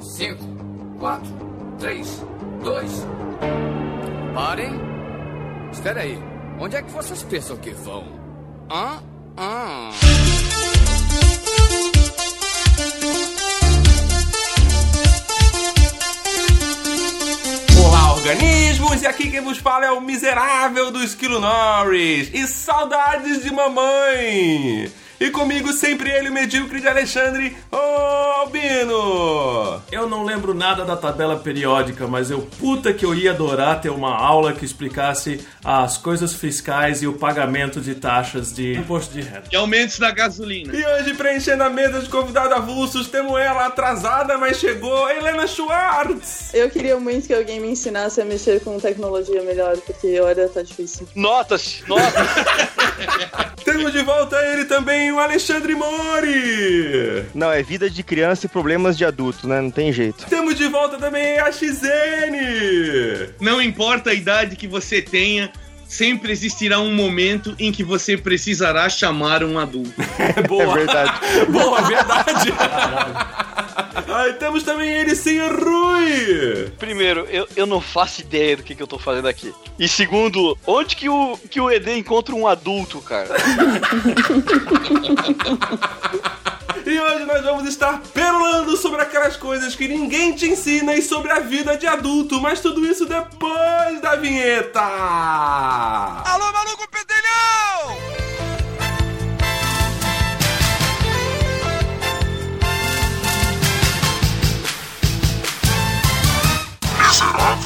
Cinco, quatro, três, dois. Parem. Espera aí. Onde é que vocês pensam que vão? Hã? Hã? Organismos! E aqui quem vos fala é o miserável do Esquilo Norris. E saudades de mamãe! E comigo sempre ele, o medíocre de Alexandre, Albino! Eu não lembro nada da tabela periódica, mas eu puta que eu ia adorar ter uma aula que explicasse as coisas fiscais e o pagamento de taxas de imposto de renda. E aumentos da gasolina. E hoje, preenchendo a mesa de convidado avulsos, temos ela atrasada, mas chegou, Helena Schwartz! Eu queria muito que alguém me ensinasse a mexer com tecnologia melhor, porque olha, tá difícil. Notas, notas. Temos de volta ele também, o Alexandre Mori! Não, é vida de criança e problemas de adulto, né? Não tem jeito. Temos de volta também a XN! Não importa a idade que você tenha, sempre existirá um momento em que você precisará chamar um adulto. É boa! É verdade. Boa, verdade! Aí temos também ele, sim, Rui! Primeiro, eu, eu não faço ideia do que, que eu tô fazendo aqui. E segundo, onde que o, que o ED encontra um adulto, cara? E hoje nós vamos estar perolando sobre aquelas coisas que ninguém te ensina e sobre a vida de adulto, mas tudo isso depois da vinheta! Alô, maluco pedelhão! Vida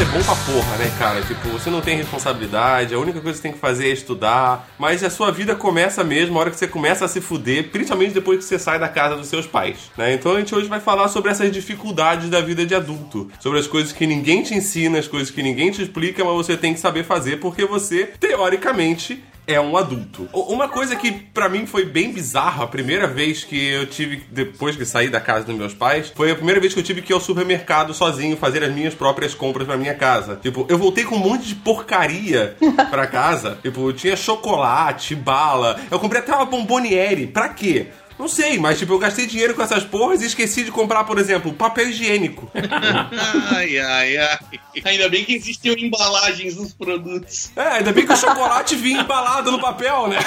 é bom pra porra, né, cara? Tipo, você não tem responsabilidade, a única coisa que você tem que fazer é estudar, mas a sua vida começa mesmo a hora que você começa a se fuder, principalmente depois que você sai da casa dos seus pais, né? Então a gente hoje vai falar sobre essas dificuldades da vida de adulto, sobre as coisas que ninguém te ensina, as coisas que ninguém te explica, mas você tem que saber fazer porque você, teoricamente, é um adulto. Uma coisa que pra mim foi bem bizarra, a primeira vez que eu tive, depois que saí da casa dos meus pais, foi a primeira vez que eu tive que ir ao supermercado sozinho fazer as minhas próprias compras pra minha casa. Tipo, eu voltei com um monte de porcaria pra casa. Tipo, tinha chocolate, bala. Eu comprei até uma bomboniere. Pra quê? Não sei, mas tipo, eu gastei dinheiro com essas porras e esqueci de comprar, por exemplo, papel higiênico. Ai, ai, ai. Ainda bem que existiam embalagens nos produtos. É, ainda bem que o chocolate vinha embalado no papel, né?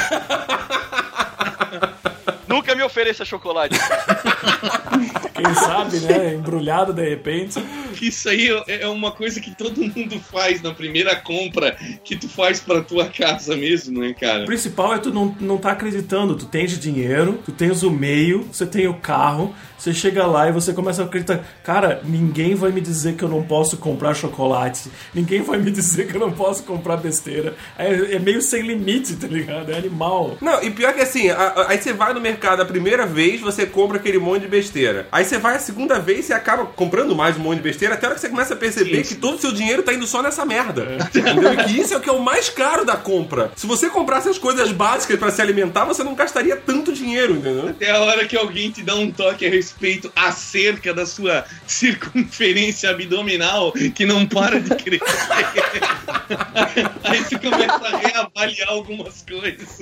Nunca me ofereça chocolate. Quem sabe, né? Embrulhado de repente. Isso aí é é uma coisa que todo mundo faz na primeira compra que tu faz pra tua casa mesmo, né, O cara? principal é tu não, não tá acreditando. Tu tens dinheiro, tu tens o meio, você tem o carro, você chega lá e você começa a acreditar. Cara, ninguém vai me dizer que eu não posso comprar chocolate. Ninguém vai me dizer que eu não posso comprar besteira. É, é meio sem limite, tá ligado? É animal. Não, e pior que assim, a- a- aí você vai no mercado a primeira vez, você compra aquele monte de besteira. Aí você vai a segunda vez e acaba comprando mais um monte de besteira, até a hora que você começa a perceber que todo o seu dinheiro tá indo só nessa merda. Entendeu? E que isso é o que é o mais caro da compra. Se você comprasse as coisas básicas pra se alimentar, você não gastaria tanto dinheiro, entendeu? Até a hora que alguém te dá um toque a respeito acerca da sua circunferência abdominal que não para de crescer. Aí você começa a reavaliar algumas coisas.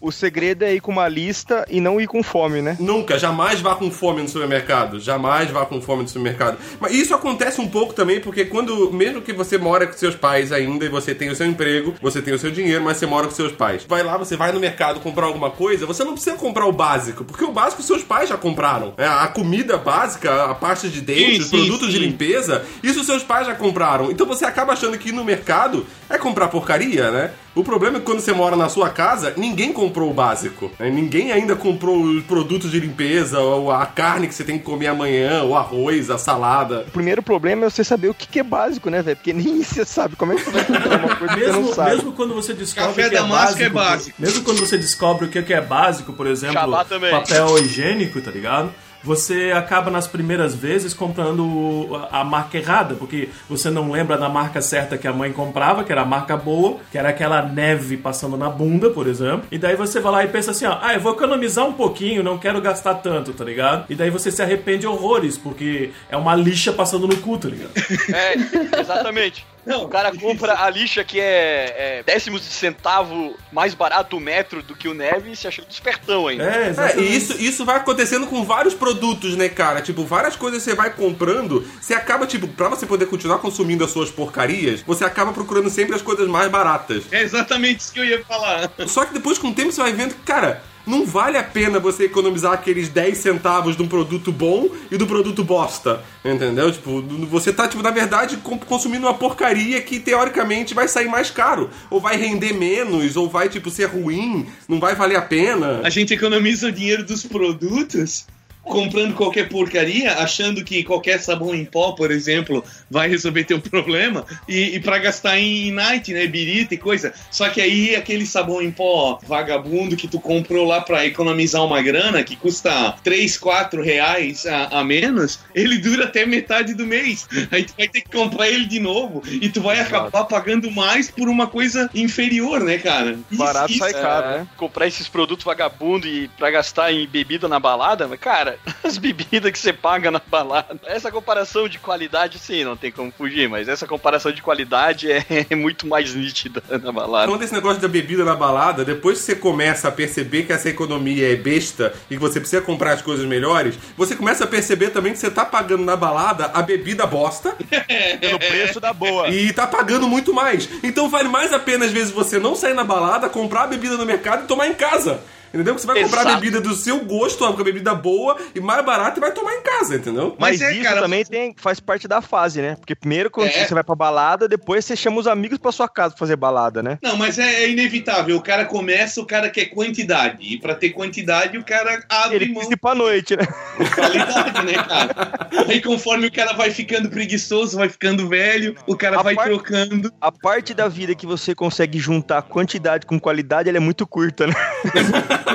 O segredo é ir com uma lista e não ir com fome, né? Nunca, jamais vá com fome no supermercado. Jamais vá com fome no supermercado. Mas isso acontece um pouco também porque quando, mesmo que você mora com seus pais ainda e você tem o seu emprego, você tem o seu dinheiro, mas você mora com seus pais. Vai lá, você vai no mercado comprar alguma coisa, você não precisa comprar o básico, porque o básico seus pais já compraram. É, a comida básica, a pasta de dente, os produtos de limpeza, isso seus pais já compraram. Então você acaba achando que ir no mercado é comprar porcaria, né? O problema é que quando você mora na sua casa, ninguém comprou o básico. né? Ninguém ainda comprou os produtos de limpeza, ou a carne que você tem que comer amanhã, o arroz, a salada. O primeiro problema é você saber o que é básico, né, velho? Porque nem você sabe. Como é que você vai comprar uma coisa que você não Mesmo, sabe? mesmo quando você descobre Café o que é damasco básico, é básico. Mesmo quando você descobre o que que é básico, por exemplo, papel higiênico, tá ligado? Você acaba nas primeiras vezes comprando a marca errada, porque você não lembra da marca certa que a mãe comprava, que era a marca boa, que era aquela neve passando na bunda, por exemplo. E daí você vai lá e pensa assim, ó, ah, eu vou economizar um pouquinho, não quero gastar tanto, tá ligado? E daí você se arrepende horrores, porque é uma lixa passando no cu, tá ligado? É, exatamente. Não, o cara compra a lixa que é, é décimos de centavo mais barato o metro do que o neve e se acha espertão ainda. É, É, exatamente. e isso, isso vai acontecendo com vários produtos, né, cara? Tipo, várias coisas você vai comprando, você acaba, tipo, pra você poder continuar consumindo as suas porcarias, você acaba procurando sempre as coisas mais baratas. É exatamente isso que eu ia falar. Só que depois, com o tempo, você vai vendo que, cara, não vale a pena você economizar aqueles 10 centavos de um produto bom e do produto bosta. Entendeu? Tipo, você tá, tipo, na verdade, consumindo uma porcaria que teoricamente vai sair mais caro. Ou vai render menos, ou vai, tipo, ser ruim, não vai valer a pena. A gente economiza o dinheiro dos produtos comprando qualquer porcaria, achando que qualquer sabão em pó, por exemplo, vai resolver teu problema, e, e para gastar em night, né, birita e coisa. Só que aí aquele sabão em pó vagabundo que tu comprou lá para economizar uma grana, que custa 3, 4 reais a, a menos, ele dura até metade do mês. Aí tu vai ter que comprar ele de novo, e tu vai acabar pagando mais por uma coisa inferior, né, cara? Isso- Barato isso- sai caro, É, né? Comprar esses produtos vagabundo e pra gastar em bebida na balada, mas, cara, as bebidas que você paga na balada. Essa comparação de qualidade, sim, não tem como fugir, mas essa comparação de qualidade é, é muito mais nítida na balada. Falando desse negócio da bebida na balada, depois que você começa a perceber que essa economia é besta e que você precisa comprar as coisas melhores, você começa a perceber também que você tá pagando na balada a bebida bosta Pelo preço da boa. e tá pagando muito mais. Então vale mais a pena, às vezes, você não sair na balada, comprar a bebida no mercado e tomar em casa. Entendeu? Porque você vai comprar a bebida do seu gosto, uma bebida boa e mais barata e vai tomar em casa, entendeu? Mas, Mas é, isso cara, também você- tem, faz parte da fase, né? Porque primeiro quando É. você vai pra balada, depois você chama os amigos pra sua casa pra fazer balada, né? Não, mas é, é inevitável. O cara começa, o cara quer quantidade. E pra ter quantidade, o cara abre Ele mão ir pra noite, né? de qualidade, né, cara? Aí conforme o cara vai ficando preguiçoso, vai ficando velho, o cara A vai parte- trocando. A parte da vida que você consegue juntar quantidade com qualidade, ela é muito curta, né?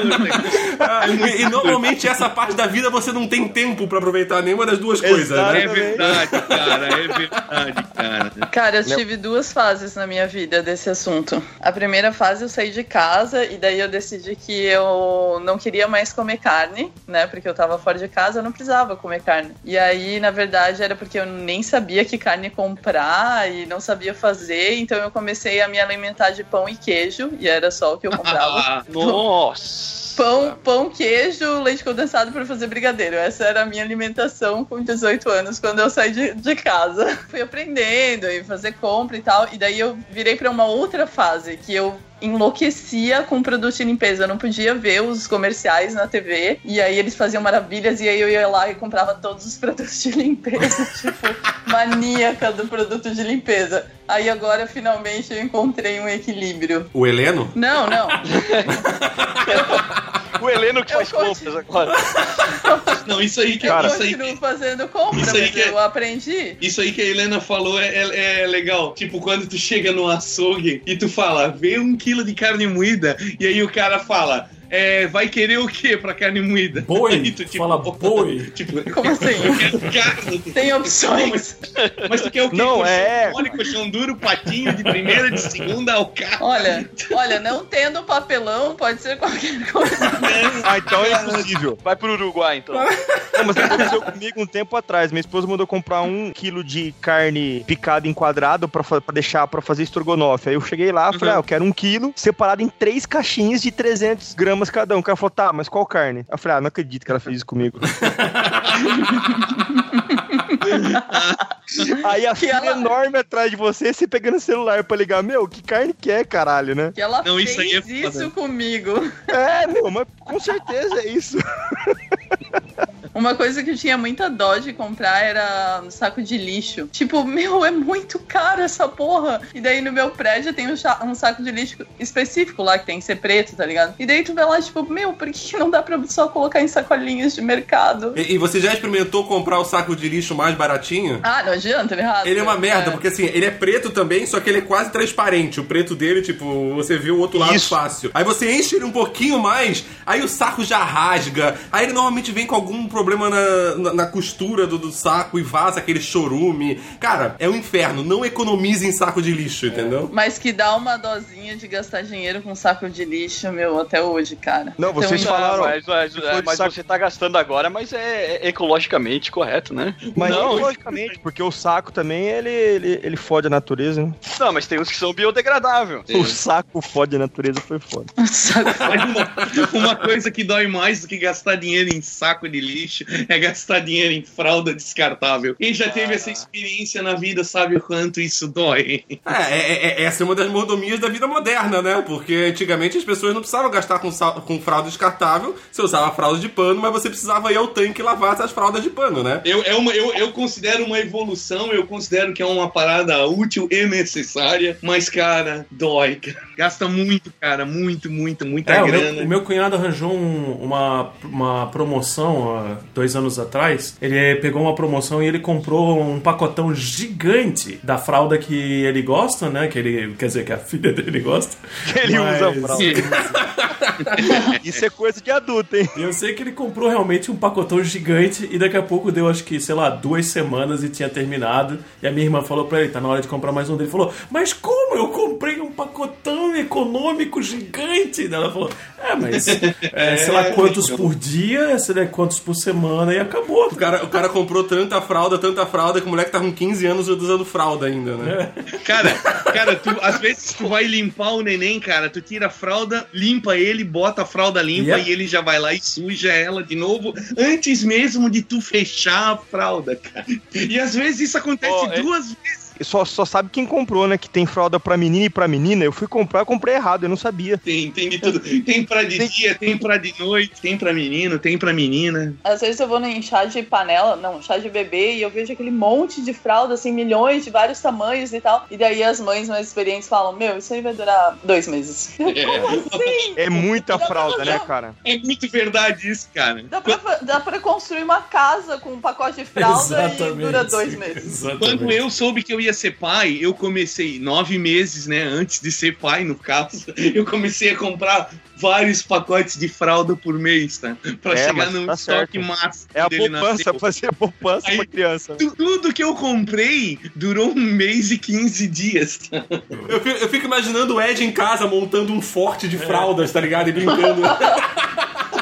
E, e normalmente essa parte da vida você não tem tempo pra aproveitar nenhuma das duas coisas, Exato. né? É verdade, cara. É verdade, cara. Cara, eu tive duas fases na minha vida desse assunto. A primeira fase eu saí de casa e daí eu decidi que eu não queria mais comer carne, né? Porque eu tava fora de casa, eu não precisava comer carne. E aí, na verdade, era porque eu nem sabia que carne comprar e não sabia fazer, então eu comecei a me alimentar de pão e queijo, e era só o que eu comprava. Ah, Nossa! Pão, pão, queijo, leite condensado para fazer brigadeiro. Essa era a minha alimentação com 18 anos, quando eu saí de, de casa. Fui aprendendo e fazer compra e tal. E daí eu virei para uma outra fase, que eu enlouquecia com produto de limpeza. Eu não podia ver os comerciais na TV. E aí eles faziam maravilhas. E aí eu ia lá e comprava todos os produtos de limpeza. tipo, maníaca do produto de limpeza. Aí agora, finalmente, eu encontrei um equilíbrio. O Heleno? Não, não. O Heleno que Eu faz continuo. compras agora. Não, isso aí que, Eu Cara, isso aí continuo que, fazendo compra, isso aí que é- eu aprendi. isso aí que a Helena falou é, é- é legal. Tipo, quando tu chega no açougue e tu fala, vê um quilo de carne moída, e aí o cara fala. É, vai querer o que pra carne moída? Boi. Aí tu, Fala boi. Tipo, Como assim? eu quero carne. Tem opções. Mas tu quer o quê? Não, Colchão é. mole, colchão duro, patinho de primeira, de segunda, ao carro. Olha, olha, não tendo papelão, pode ser qualquer coisa. Ah, então é impossível. Vai pro Uruguai, então. Não, mas aconteceu comigo um tempo atrás. Minha esposa mandou comprar um quilo de carne picada em quadrado pra, pra deixar pra fazer estrogonofe. Aí eu cheguei lá falei, ah, eu quero um quilo separado em três caixinhas de 300 gramas cada um. O cara falou, tá, mas qual carne? Eu falei, ah, não acredito que ela fez isso comigo. Aí a Que fila ela- enorme atrás de você, você pegando o celular pra ligar, meu, que carne que é, caralho, né? Que ela Não, isso fez aí é foda. isso comigo. É, meu, mas com certeza é isso. Uma coisa que eu tinha muita dó de comprar era um saco de lixo. Tipo, meu, é muito caro essa porra. E daí no meu prédio tem um, um saco de lixo específico lá, que tem que ser preto, tá ligado? E daí tu vê lá, tipo, meu, por que que não dá pra só colocar em sacolinhas de mercado? E, e você já experimentou comprar o saco de lixo mais baratinho? Ah, não adianta, ele rasga. Ele é uma merda, porque assim, ele é preto também, só que ele é quase transparente. O preto dele, tipo, você vê o outro lado Isso. fácil. Aí você enche ele um pouquinho mais, aí o saco já rasga. Aí ele normalmente vem com algum problema na, na, na costura do, do saco e vaza aquele chorume. Cara, é um inferno. Não economize em saco de lixo, entendeu? Mas que dá uma dosinha de gastar dinheiro com saco de lixo, meu, até hoje, cara. Não, vocês Então, falaram- mas, mas- mas saco- você tá gastando agora, mas é, é ecologicamente correto, né? Mas não, logicamente, porque o saco também, ele, ele, ele fode a natureza, né? não, mas tem uns que são biodegradáveis. O saco fode a natureza, foi foda. Saco- Mas uma, uma coisa que dói mais do que gastar dinheiro em saco de lixo é gastar dinheiro em fralda descartável. Quem já teve essa experiência na vida sabe o quanto isso dói. É, é- é- essa é uma das mordomias da vida moderna, né? Porque antigamente as pessoas não precisavam gastar com, sal- com fralda descartável, você usava fralda de pano, mas você precisava ir ao tanque lavar essas fraldas de pano, né? Eu, é uma, eu, eu considero uma evolução, eu considero que é uma parada útil e necessária, mas, cara, dói. cara. Gasta muito, cara, muito, muito, muita É, o grana. meu, o meu cunhado arranjou um- uma, uma promoção há dois anos atrás. Ele pegou uma promoção e ele comprou um pacotão gigante da fralda que ele gosta, né? Que ele, quer dizer, que a filha dele gosta. Que ele Mas- usa fralda. Isso é coisa de adulto, hein? Eu sei que ele comprou realmente um pacotão gigante e daqui a pouco deu, acho que, sei lá, duas semanas e tinha terminado. E a minha irmã falou pra ele, tá na hora de comprar mais um dele. Ele falou, mas como? Eu comprei um pacotão econômico gigante. Ela falou, é, mas é, sei lá quantos por dia, sei lá quantos por semana e acabou. O cara, o cara comprou tanta fralda, tanta fralda, que o moleque tá com 15 anos usando fralda ainda, né? Cara, cara, tu, às vezes tu vai limpar o neném, cara, tu tira a fralda, limpa ele, bota a fralda limpa Yeah. e ele já vai lá e suja ela de novo, antes mesmo de tu fechar a fralda, cara. E às vezes isso acontece é- duas vezes. Só, só sabe quem comprou, né? Que tem fralda pra menina e pra menina. Eu fui comprar, eu comprei errado, eu não sabia. Tem, tem de tudo. Tem pra de dia, tem pra de noite, tem pra menino, tem pra menina. Às vezes eu vou em chá de panela, não, chá de bebê, e eu vejo aquele monte de fralda, assim, milhões de vários tamanhos e tal. E daí as mães mais experientes falam: Meu, isso aí vai durar dois meses. Como assim? É muita fralda, né, cara? É muito verdade isso, cara. Dá pra, dá pra construir uma casa com um pacote de fralda e dura dois meses. Exatamente. Quando eu soube que eu ia ser pai, eu comecei nove meses, né? Antes de ser pai, no caso, eu comecei a comprar vários pacotes de fralda por mês, tá? Pra É, chegar num tá estoque certo. máximo. É a dele poupança, fazer a poupança Aí- pra criança. Tu- Tudo que eu comprei durou um mês e 15 dias. tá? Eu fico, eu fico imaginando o Ed em casa montando um forte de fraldas, tá ligado? E brincando.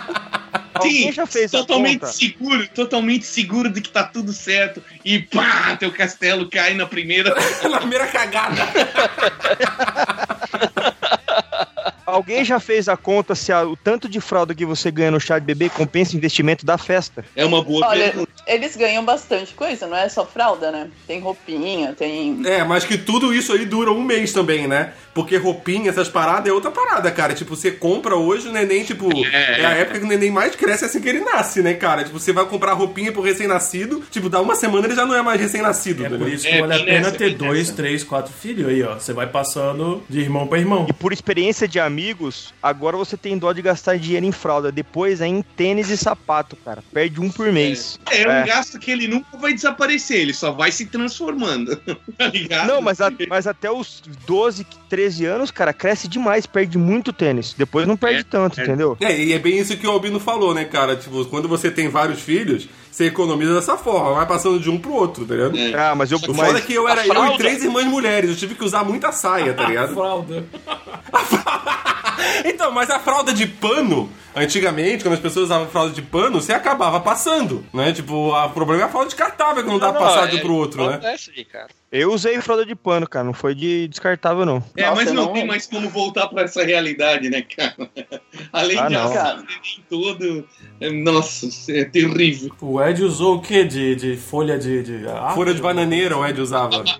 Alguém já fez totalmente seguro, totalmente seguro de que tá tudo certo. E pá, teu castelo cai na primeira. Na primeira cagada. Alguém já fez a conta se a- o tanto de fralda que você ganha no chá de bebê compensa o investimento da festa? É uma boa Olha, pergunta. eles ganham bastante coisa, não é só fralda, né? Tem roupinha, tem. É, mas que tudo isso aí dura um mês também, né? Porque roupinha, essas paradas é outra parada, cara. Tipo, você compra hoje o neném, tipo, é, a época que o neném mais cresce assim que ele nasce, né, cara? Tipo, você vai comprar roupinha pro recém-nascido, tipo, dá uma semana ele já não é mais recém-nascido, É né? por isso que É, vale a bem pena nessa, ter dois, nessa. três, quatro filhos aí, ó. Você vai passando de irmão pra irmão. E por experiência de amigos, agora você tem dó de gastar dinheiro em fralda. Depois é em tênis e sapato, cara. Perde um por mês. É um É. gasto que ele nunca vai desaparecer, ele só vai se transformando. tá ligado? Não, mas, a- mas até os 12, 13 anos, cara, cresce demais, perde muito tênis. Depois não perde É, tanto, é. entendeu? É, e é bem isso que o Albino falou, né, cara? Tipo, quando você tem vários filhos, você economiza dessa forma, vai passando de um pro outro, tá ligado? É. Ah, mas eu. O foda Mas, é que eu era a eu e fralda- três irmãs mulheres, eu tive que usar muita saia, tá ligado? Fralda. então, mas a fralda de pano, antigamente, quando as pessoas usavam fralda de pano, você acabava passando, né? Tipo, a- o problema é a fralda descartável, que não dá pra passar de um pro outro, né? Acontece aí, cara. Eu usei fralda de pano, cara. Não foi de descartável, não. É, Nossa, mas não, não- tem mais como voltar pra essa realidade, né, cara? Além Ah, de não. neném todo, é, nossa, é terrível. O Ed usou o quê? De, de folha de. de árvore? Folha de bananeira o Ed usava.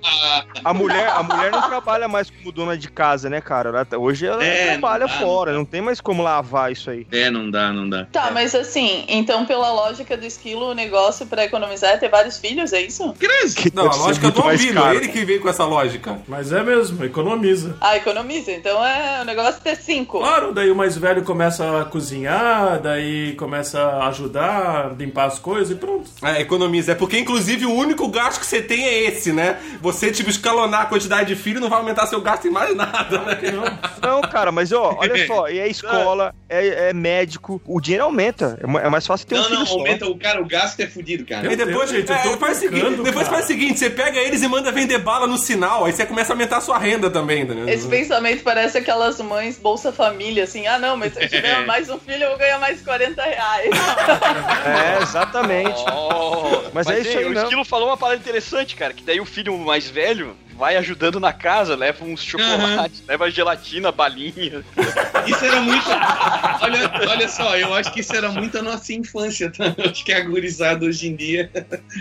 A mulher, a mulher não trabalha mais como dona de casa, né, cara? Ela- hoje ela É, trabalha não dá, fora, não tem mais como lavar isso aí. É, não dá, não dá. Tá, mas assim, então pela lógica do esquilo, o negócio pra economizar é ter vários filhos, é isso? Cresce. Que Não, a lógica do mais caro. ele que veio com essa lógica. Mas é mesmo, economiza. Ah, economiza. Então é o negócio é ter cinco. Claro, daí o mais velho começa a cozinhar, daí começa a ajudar, limpar as coisas e pronto. É, economiza. É porque, inclusive, o único gasto que você tem é esse, né? Você, tipo, escalonar a quantidade de filho não vai aumentar seu gasto em mais nada, né? Não, cara, mas ó, olha só, e é escola, é, é médico, o dinheiro aumenta. É é mais fácil ter um Não, filho não, só. aumenta o cara, o gasto é fudido, cara. E depois, Deus, gente, eu tô é, faz o seguinte, depois cara. faz o seguinte, você pega eles e manda vender bala no sinal, aí você começa a aumentar a sua renda também, entendeu? Esse pensamento parece aquelas mães Bolsa Família, assim, ah não, mas se eu tiver mais um filho, eu vou ganhar mais 40 reais. É, exatamente. Oh, Mas é isso aí, O não. Esquilo falou uma parada interessante, cara, que daí o filho mais velho vai ajudando na casa, leva uns chocolates, leva gelatina, balinha. Isso era muito. Olha, olha só, eu acho que isso era muito a nossa infância, tá? Acho que a gurizada hoje em dia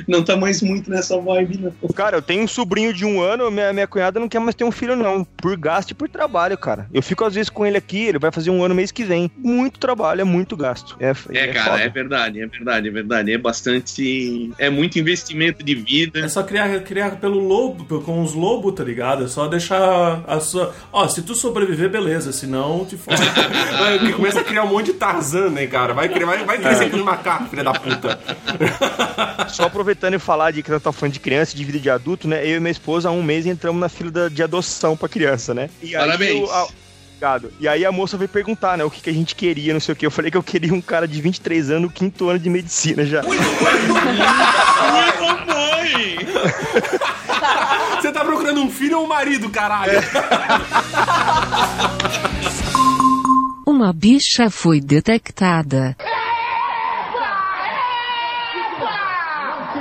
não tá mais muito nessa vibe, não. Cara, eu tenho um sobrinho de um ano, minha, minha cunhada não quer mais ter um filho, não. Por gasto e por trabalho, cara. Eu fico às vezes com ele aqui, ele vai fazer um ano mês que vem. Muito trabalho, é muito gasto. É, É, cara, foda. é verdade, é verdade, é verdade. É bastante. É muito investimento de vida. É só criar, criar pelo lobo, com os lobos, tá ligado? É só deixar a sua. Ó, se tu sobreviver, beleza, senão te fode. Vai, que começa a criar um monte de Tarzan, né, cara? Vai, cre- vai, vai crescer com os macacos, filha da puta. Só aproveitando e falar de que eu tô falando de criança e de vida de adulto, né? Eu e minha esposa, há um mês, entramos na fila da- de adoção pra criança, né? E aí Parabéns. eu- a- Obrigado. E aí a moça veio perguntar, né, o que, que a gente queria, não sei o que. Eu falei que eu queria um cara de 23 anos, no quinto ano de medicina já. Ui, mamãe! Você tá procurando um filho ou um marido, caralho? Uma bicha foi detectada.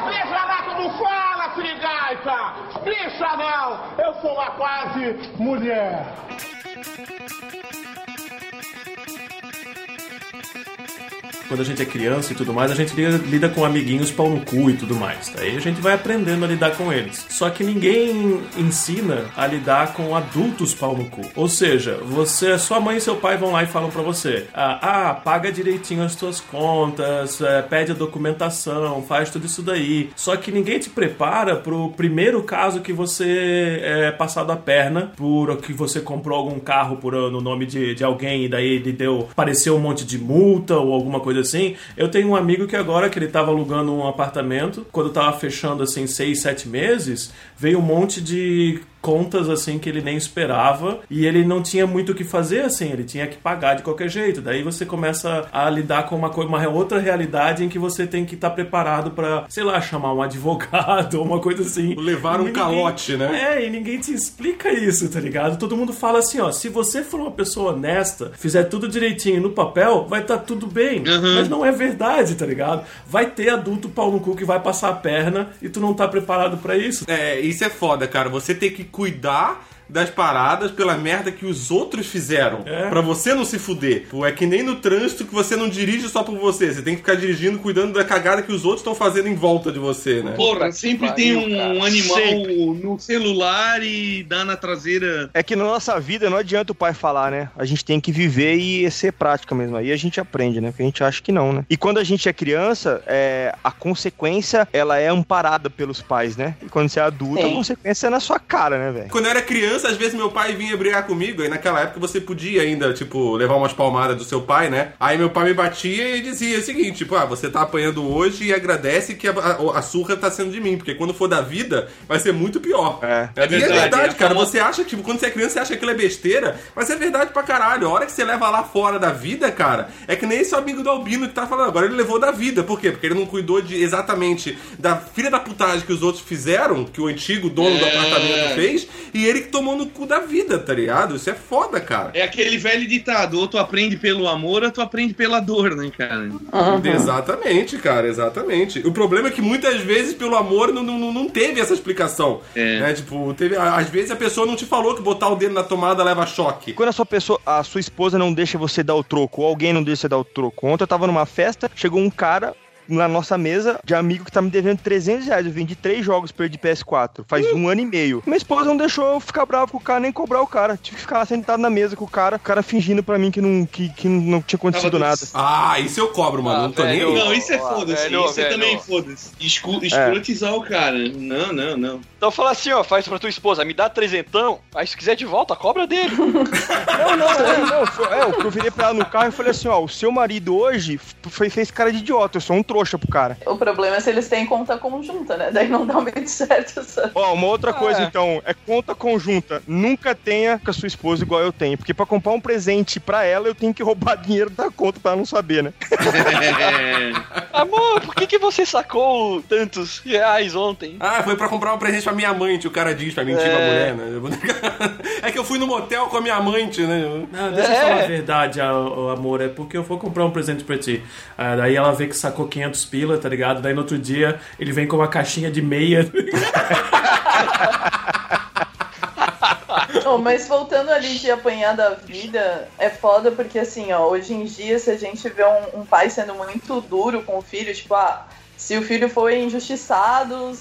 Bicha lá como fala, sirigaita! Bicha não! Eu sou uma quase mulher! Quando a gente é criança e tudo mais, a gente lida, lida com amiguinhos pau no cu e tudo mais. Daí a gente vai aprendendo a lidar com eles. Só que ninguém ensina a lidar com adultos pau no cu. Ou seja, você, sua mãe e seu pai vão lá e falam pra você: ah, ah, paga direitinho as tuas contas, é, pede a documentação, faz tudo isso daí. Só que ninguém te prepara pro primeiro caso que você é passado a perna por que você comprou algum carro por, no nome de, de alguém e daí ele deu apareceu um monte de multa ou alguma coisa assim. Eu tenho um amigo que agora que ele tava alugando um apartamento, quando tava fechando assim seis, sete meses, veio um monte de contas assim que ele nem esperava e ele não tinha muito o que fazer assim, ele tinha que pagar de qualquer jeito. Daí você começa a lidar com uma, coisa, uma outra realidade em que você tem que estar preparado para, sei lá, chamar um advogado ou uma coisa assim. Levar um Ninguém- calote, né? É, e ninguém te explica isso, tá ligado? Todo mundo fala assim, ó, se você for uma pessoa honesta, fizer tudo direitinho no papel, vai estar tudo bem. Mas não é verdade, tá ligado? Vai ter adulto pau no cu que vai passar a perna e tu não tá preparado pra isso. É, isso é foda, cara. Você tem que cuidar das paradas pela merda que os outros fizeram. É. Pra você não se fuder. Pô, é que nem no trânsito que você não dirige só por você. Você tem que ficar dirigindo, cuidando da cagada que os outros estão fazendo em volta de você, né? Porra, sempre que tem pariu, um cara. animal Sempre. no celular e dá na traseira. É que na nossa vida não adianta o pai falar, né? A gente tem que viver e ser prática mesmo. Aí a gente aprende, né? Porque a gente acha que não, né? E quando a gente é criança, é, a consequência, ela é amparada pelos pais, né? E quando você é adulto, Sim. a consequência é na sua cara, né, velho? Quando eu era criança, às vezes meu pai vinha brigar comigo, aí naquela época você podia ainda, tipo, levar umas palmadas do seu pai, né? Aí meu pai me batia e dizia o seguinte, tipo, ah, você tá apanhando hoje e agradece que a, a- a surra tá sendo de mim, porque quando for da vida, vai ser muito pior. É. É, verdade, verdade, é cara. Você acha que, tipo, quando você é criança, você acha que aquilo é besteira, mas é verdade pra caralho. A hora que você leva lá fora da vida, cara, é que nem esse amigo do Albino que tá falando agora, ele levou da vida. Por quê? Porque ele não cuidou de exatamente da filha da putagem que os outros fizeram, que o antigo dono do É. apartamento fez, e ele que tomou no cu da vida, tá ligado? Isso é foda, cara. É aquele velho ditado, ou tu aprende pelo amor, ou tu aprende pela dor, né, cara? Exatamente, cara, exatamente. O problema é que muitas vezes, pelo amor, não, não, não teve essa explicação. É. Né? Tipo, teve, às vezes a pessoa não te falou que botar o dedo na tomada leva choque. Quando a sua pessoa, a sua esposa não deixa você dar o troco, ou alguém não deixa você dar o troco. Ontem eu tava numa festa, chegou um cara, na nossa mesa de amigo que tá me devendo 300 reais. Eu vendi três jogos pra ele de PS4. Faz um ano e meio. Minha esposa não deixou eu ficar bravo com o cara, nem cobrar o cara. Tive que ficar lá sentado na mesa com o cara, o cara fingindo pra mim que não, que, que não tinha acontecido Tava nada. Ah, isso eu cobro, mano. Ah, não tô nem velho. aí. Não, isso é Ah, foda-se. velho, Isso é velho. também foda-se. Escu- Escrotizar o cara. Não, não, não. Então fala assim, ó, faz pra tua esposa, me dá trezentão, aí se quiser de volta, cobra dele. Não, não, é, não. foi- É, o que eu virei pra ela no carro e falei assim: ó, o seu marido hoje foi, fez cara de idiota, eu sou um trouxa pro cara. O problema é se eles têm conta conjunta, né? Daí não dá muito certo essa. Ó, uma outra coisa é. então, é conta conjunta. Nunca tenha com a sua esposa igual eu tenho. Porque pra comprar um presente pra ela, eu tenho que roubar dinheiro da conta pra ela não saber, né? Amor, por que, que você sacou tantos reais ontem? Ah, foi pra comprar um presente pra minha amante, o cara diz pra mentir pra mulher, né? Eu vou- É que eu fui no motel com a minha amante, né? Não, deixa eu É. falar a verdade, a- o amor. É porque eu vou comprar um presente pra ti. Ah, daí ela vê que sacou 500 pila, tá ligado? Daí no outro dia ele vem com uma caixinha de meia. Oh, mas voltando ali de apanhar da vida, é foda porque assim, ó, hoje em dia, se a gente vê um, um pai sendo muito duro com o filho, tipo, ah, se o filho foi injustiçado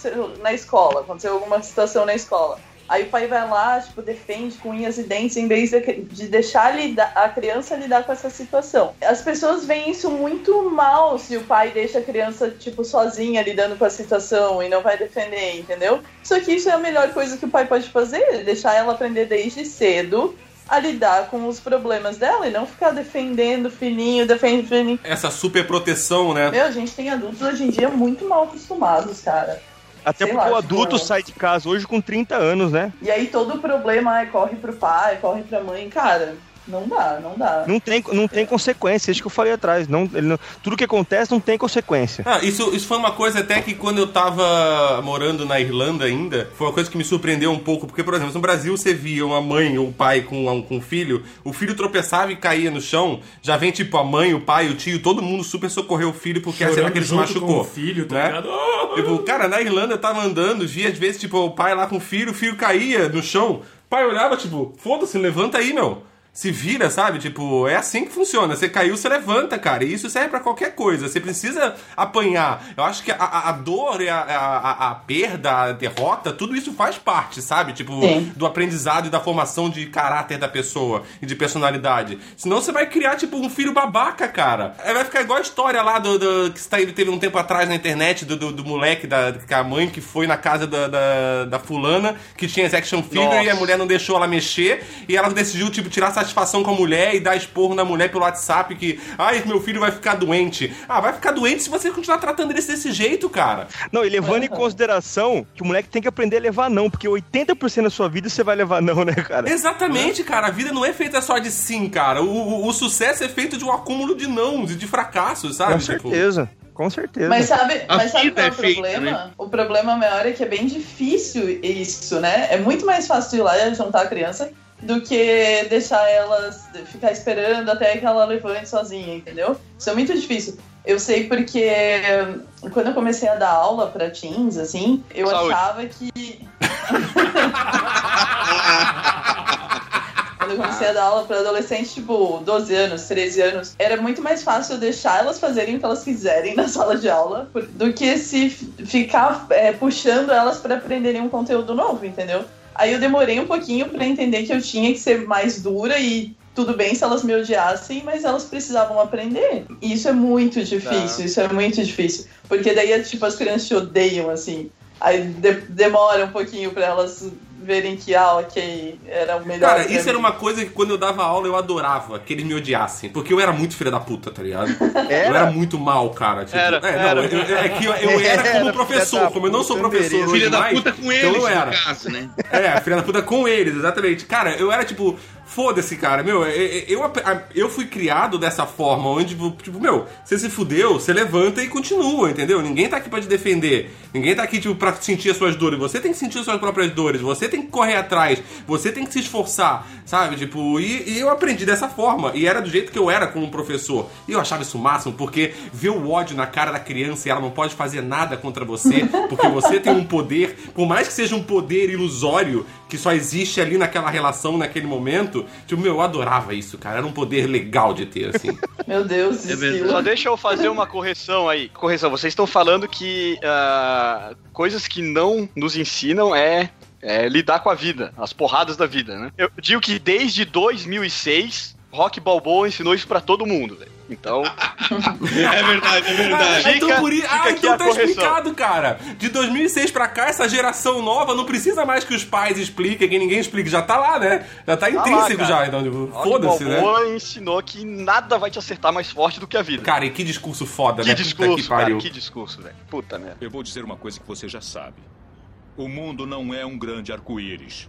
na escola, aconteceu alguma situação na escola. Aí o pai vai lá, tipo, defende com unhas e dentes em vez de, de deixar a criança lidar com essa situação. As pessoas veem isso muito mal se o pai deixa a criança, tipo, sozinha lidando com a situação e não vai defender, entendeu? Só que isso é a melhor coisa que o pai pode fazer, deixar ela aprender desde cedo a lidar com os problemas dela e não ficar defendendo o filhinho, defende o filhinho. Essa super proteção, né? Meu, a gente tem adultos hoje em dia muito mal acostumados, cara. Até Sei porque lá, o adulto tipo, sai de casa hoje com 30 anos, né? E aí todo o problema ai, corre pro pai, corre pra mãe, cara. Não dá, não dá. Não tem, não tem consequência, isso que eu falei atrás. Não, ele não- tudo que acontece não tem consequência. Ah, isso, isso foi uma coisa até que quando eu tava morando na Irlanda ainda, foi uma coisa que me surpreendeu um pouco, porque, por exemplo, no Brasil você via uma mãe ou o pai com, um- com um filho, o filho tropeçava e caía no chão, já vem tipo a mãe, o pai, o tio, todo mundo super socorrer o filho porque será Chorando que ele se machucou. com o filho, tá né? ligado? Tipo, cara, na Irlanda eu tava andando, via às vezes, tipo, o pai lá com o filho, o filho caía no chão. O pai olhava, tipo, foda-se, levanta aí, meu. Se vira, sabe? Tipo, é assim que funciona. Você caiu, você levanta, cara. E isso serve pra qualquer coisa. Você precisa apanhar. Eu acho que a, a- dor, e a, a, a- perda, a derrota, tudo isso faz parte, sabe? Tipo, Sim. do aprendizado e da formação de caráter da pessoa e de personalidade. Senão você vai criar, tipo, um filho babaca, cara. Aí vai ficar igual a história lá do, do- que está- teve um tempo atrás na internet do, do, do moleque, da, que a mãe que foi na casa da, da, da fulana, que tinha action figure Nossa. e a mulher não deixou ela mexer, e ela decidiu, tipo, tirar satisfação com a mulher e dar esporro na mulher pelo WhatsApp que, ai, meu filho vai ficar doente. Ah, vai ficar doente se você continuar tratando ele desse jeito, cara. Não, e levando em consideração que o moleque tem que aprender a levar não, porque 80% da sua vida você vai levar não, né, cara? Exatamente, cara. A vida não é feita só de sim, cara. O, o- o sucesso é feito de um acúmulo de nãos e de fracassos, sabe? Com Tipo, certeza, com certeza. Mas sabe, A mas sabe qual é é o feita, problema? né? O problema maior é que é bem difícil isso, né? É muito mais fácil ir lá e juntar a criança do que deixar elas ficar esperando até que ela levante sozinha, entendeu? Isso é muito difícil. Eu sei porque quando eu comecei a dar aula pra teens, assim, eu Saúde. achava que. Quando eu comecei a dar aula para adolescentes, tipo, 12 anos, 13 anos, era muito mais fácil deixar elas fazerem o que elas quiserem na sala de aula do que se ficar é, puxando elas para aprenderem um conteúdo novo, entendeu? Aí eu demorei um pouquinho para entender que eu tinha que ser mais dura e tudo bem se elas me odiassem, mas elas precisavam aprender. E isso é muito difícil, isso é muito difícil. Porque daí, tipo, as crianças te odeiam, assim. Aí de- demora um pouquinho para elas verem que, ah, ok, era o melhor. Cara, isso mim. era uma coisa que quando eu dava aula eu adorava, que eles me odiassem. Porque eu era muito filha da puta, tá ligado? Era? Eu era muito mal, cara. Tipo, Era, é, não, era. eu- eu- é que eu, eu era como Era, professor. Como eu não sou professor hoje Filha da mais, puta com então eles, eu era. no caso, né? É, filha da puta com eles, exatamente. Cara, eu era tipo, foda-se, cara. Meu, eu, eu, eu fui criado dessa forma, onde, tipo, meu, você se fudeu, você levanta e continua, entendeu? Ninguém tá aqui pra te defender. Ninguém tá aqui, tipo, pra sentir as suas dores. Você tem que sentir as suas próprias dores. Você tem que correr atrás, você tem que se esforçar, sabe? Tipo, e, e eu aprendi dessa forma. E era do jeito que eu era como professor. E eu achava isso máximo, porque ver o ódio na cara da criança e ela não pode fazer nada contra você, porque você tem um poder, por mais que seja um poder ilusório, que só existe ali naquela relação, naquele momento, tipo, meu, eu adorava isso, cara. Era um poder legal de ter, assim. Meu Deus, É esquilo. Só deixa eu fazer uma correção aí. Correção, vocês estão falando que ah, coisas que não nos ensinam é, é lidar com a vida, as porradas da vida, né? Eu digo que desde 2006, Rock Balboa ensinou isso pra todo mundo, velho. Então, É verdade, é verdade. Fica- então por isso. Ah, então tá correção. explicado, cara. De 2006 pra cá, essa geração nova não precisa mais que os pais expliquem, que ninguém explique. Já tá lá, né? Já tá lá, intrínseco cara. já. Então, tipo, foda-se, né? Balboa ensinou que nada vai te acertar mais forte do que a vida. Cara, e que discurso foda, que né? Puta discurso, cara, pariu. que discurso, velho. Puta merda. Eu vou dizer uma coisa que você já sabe. O mundo não é um grande arco-íris.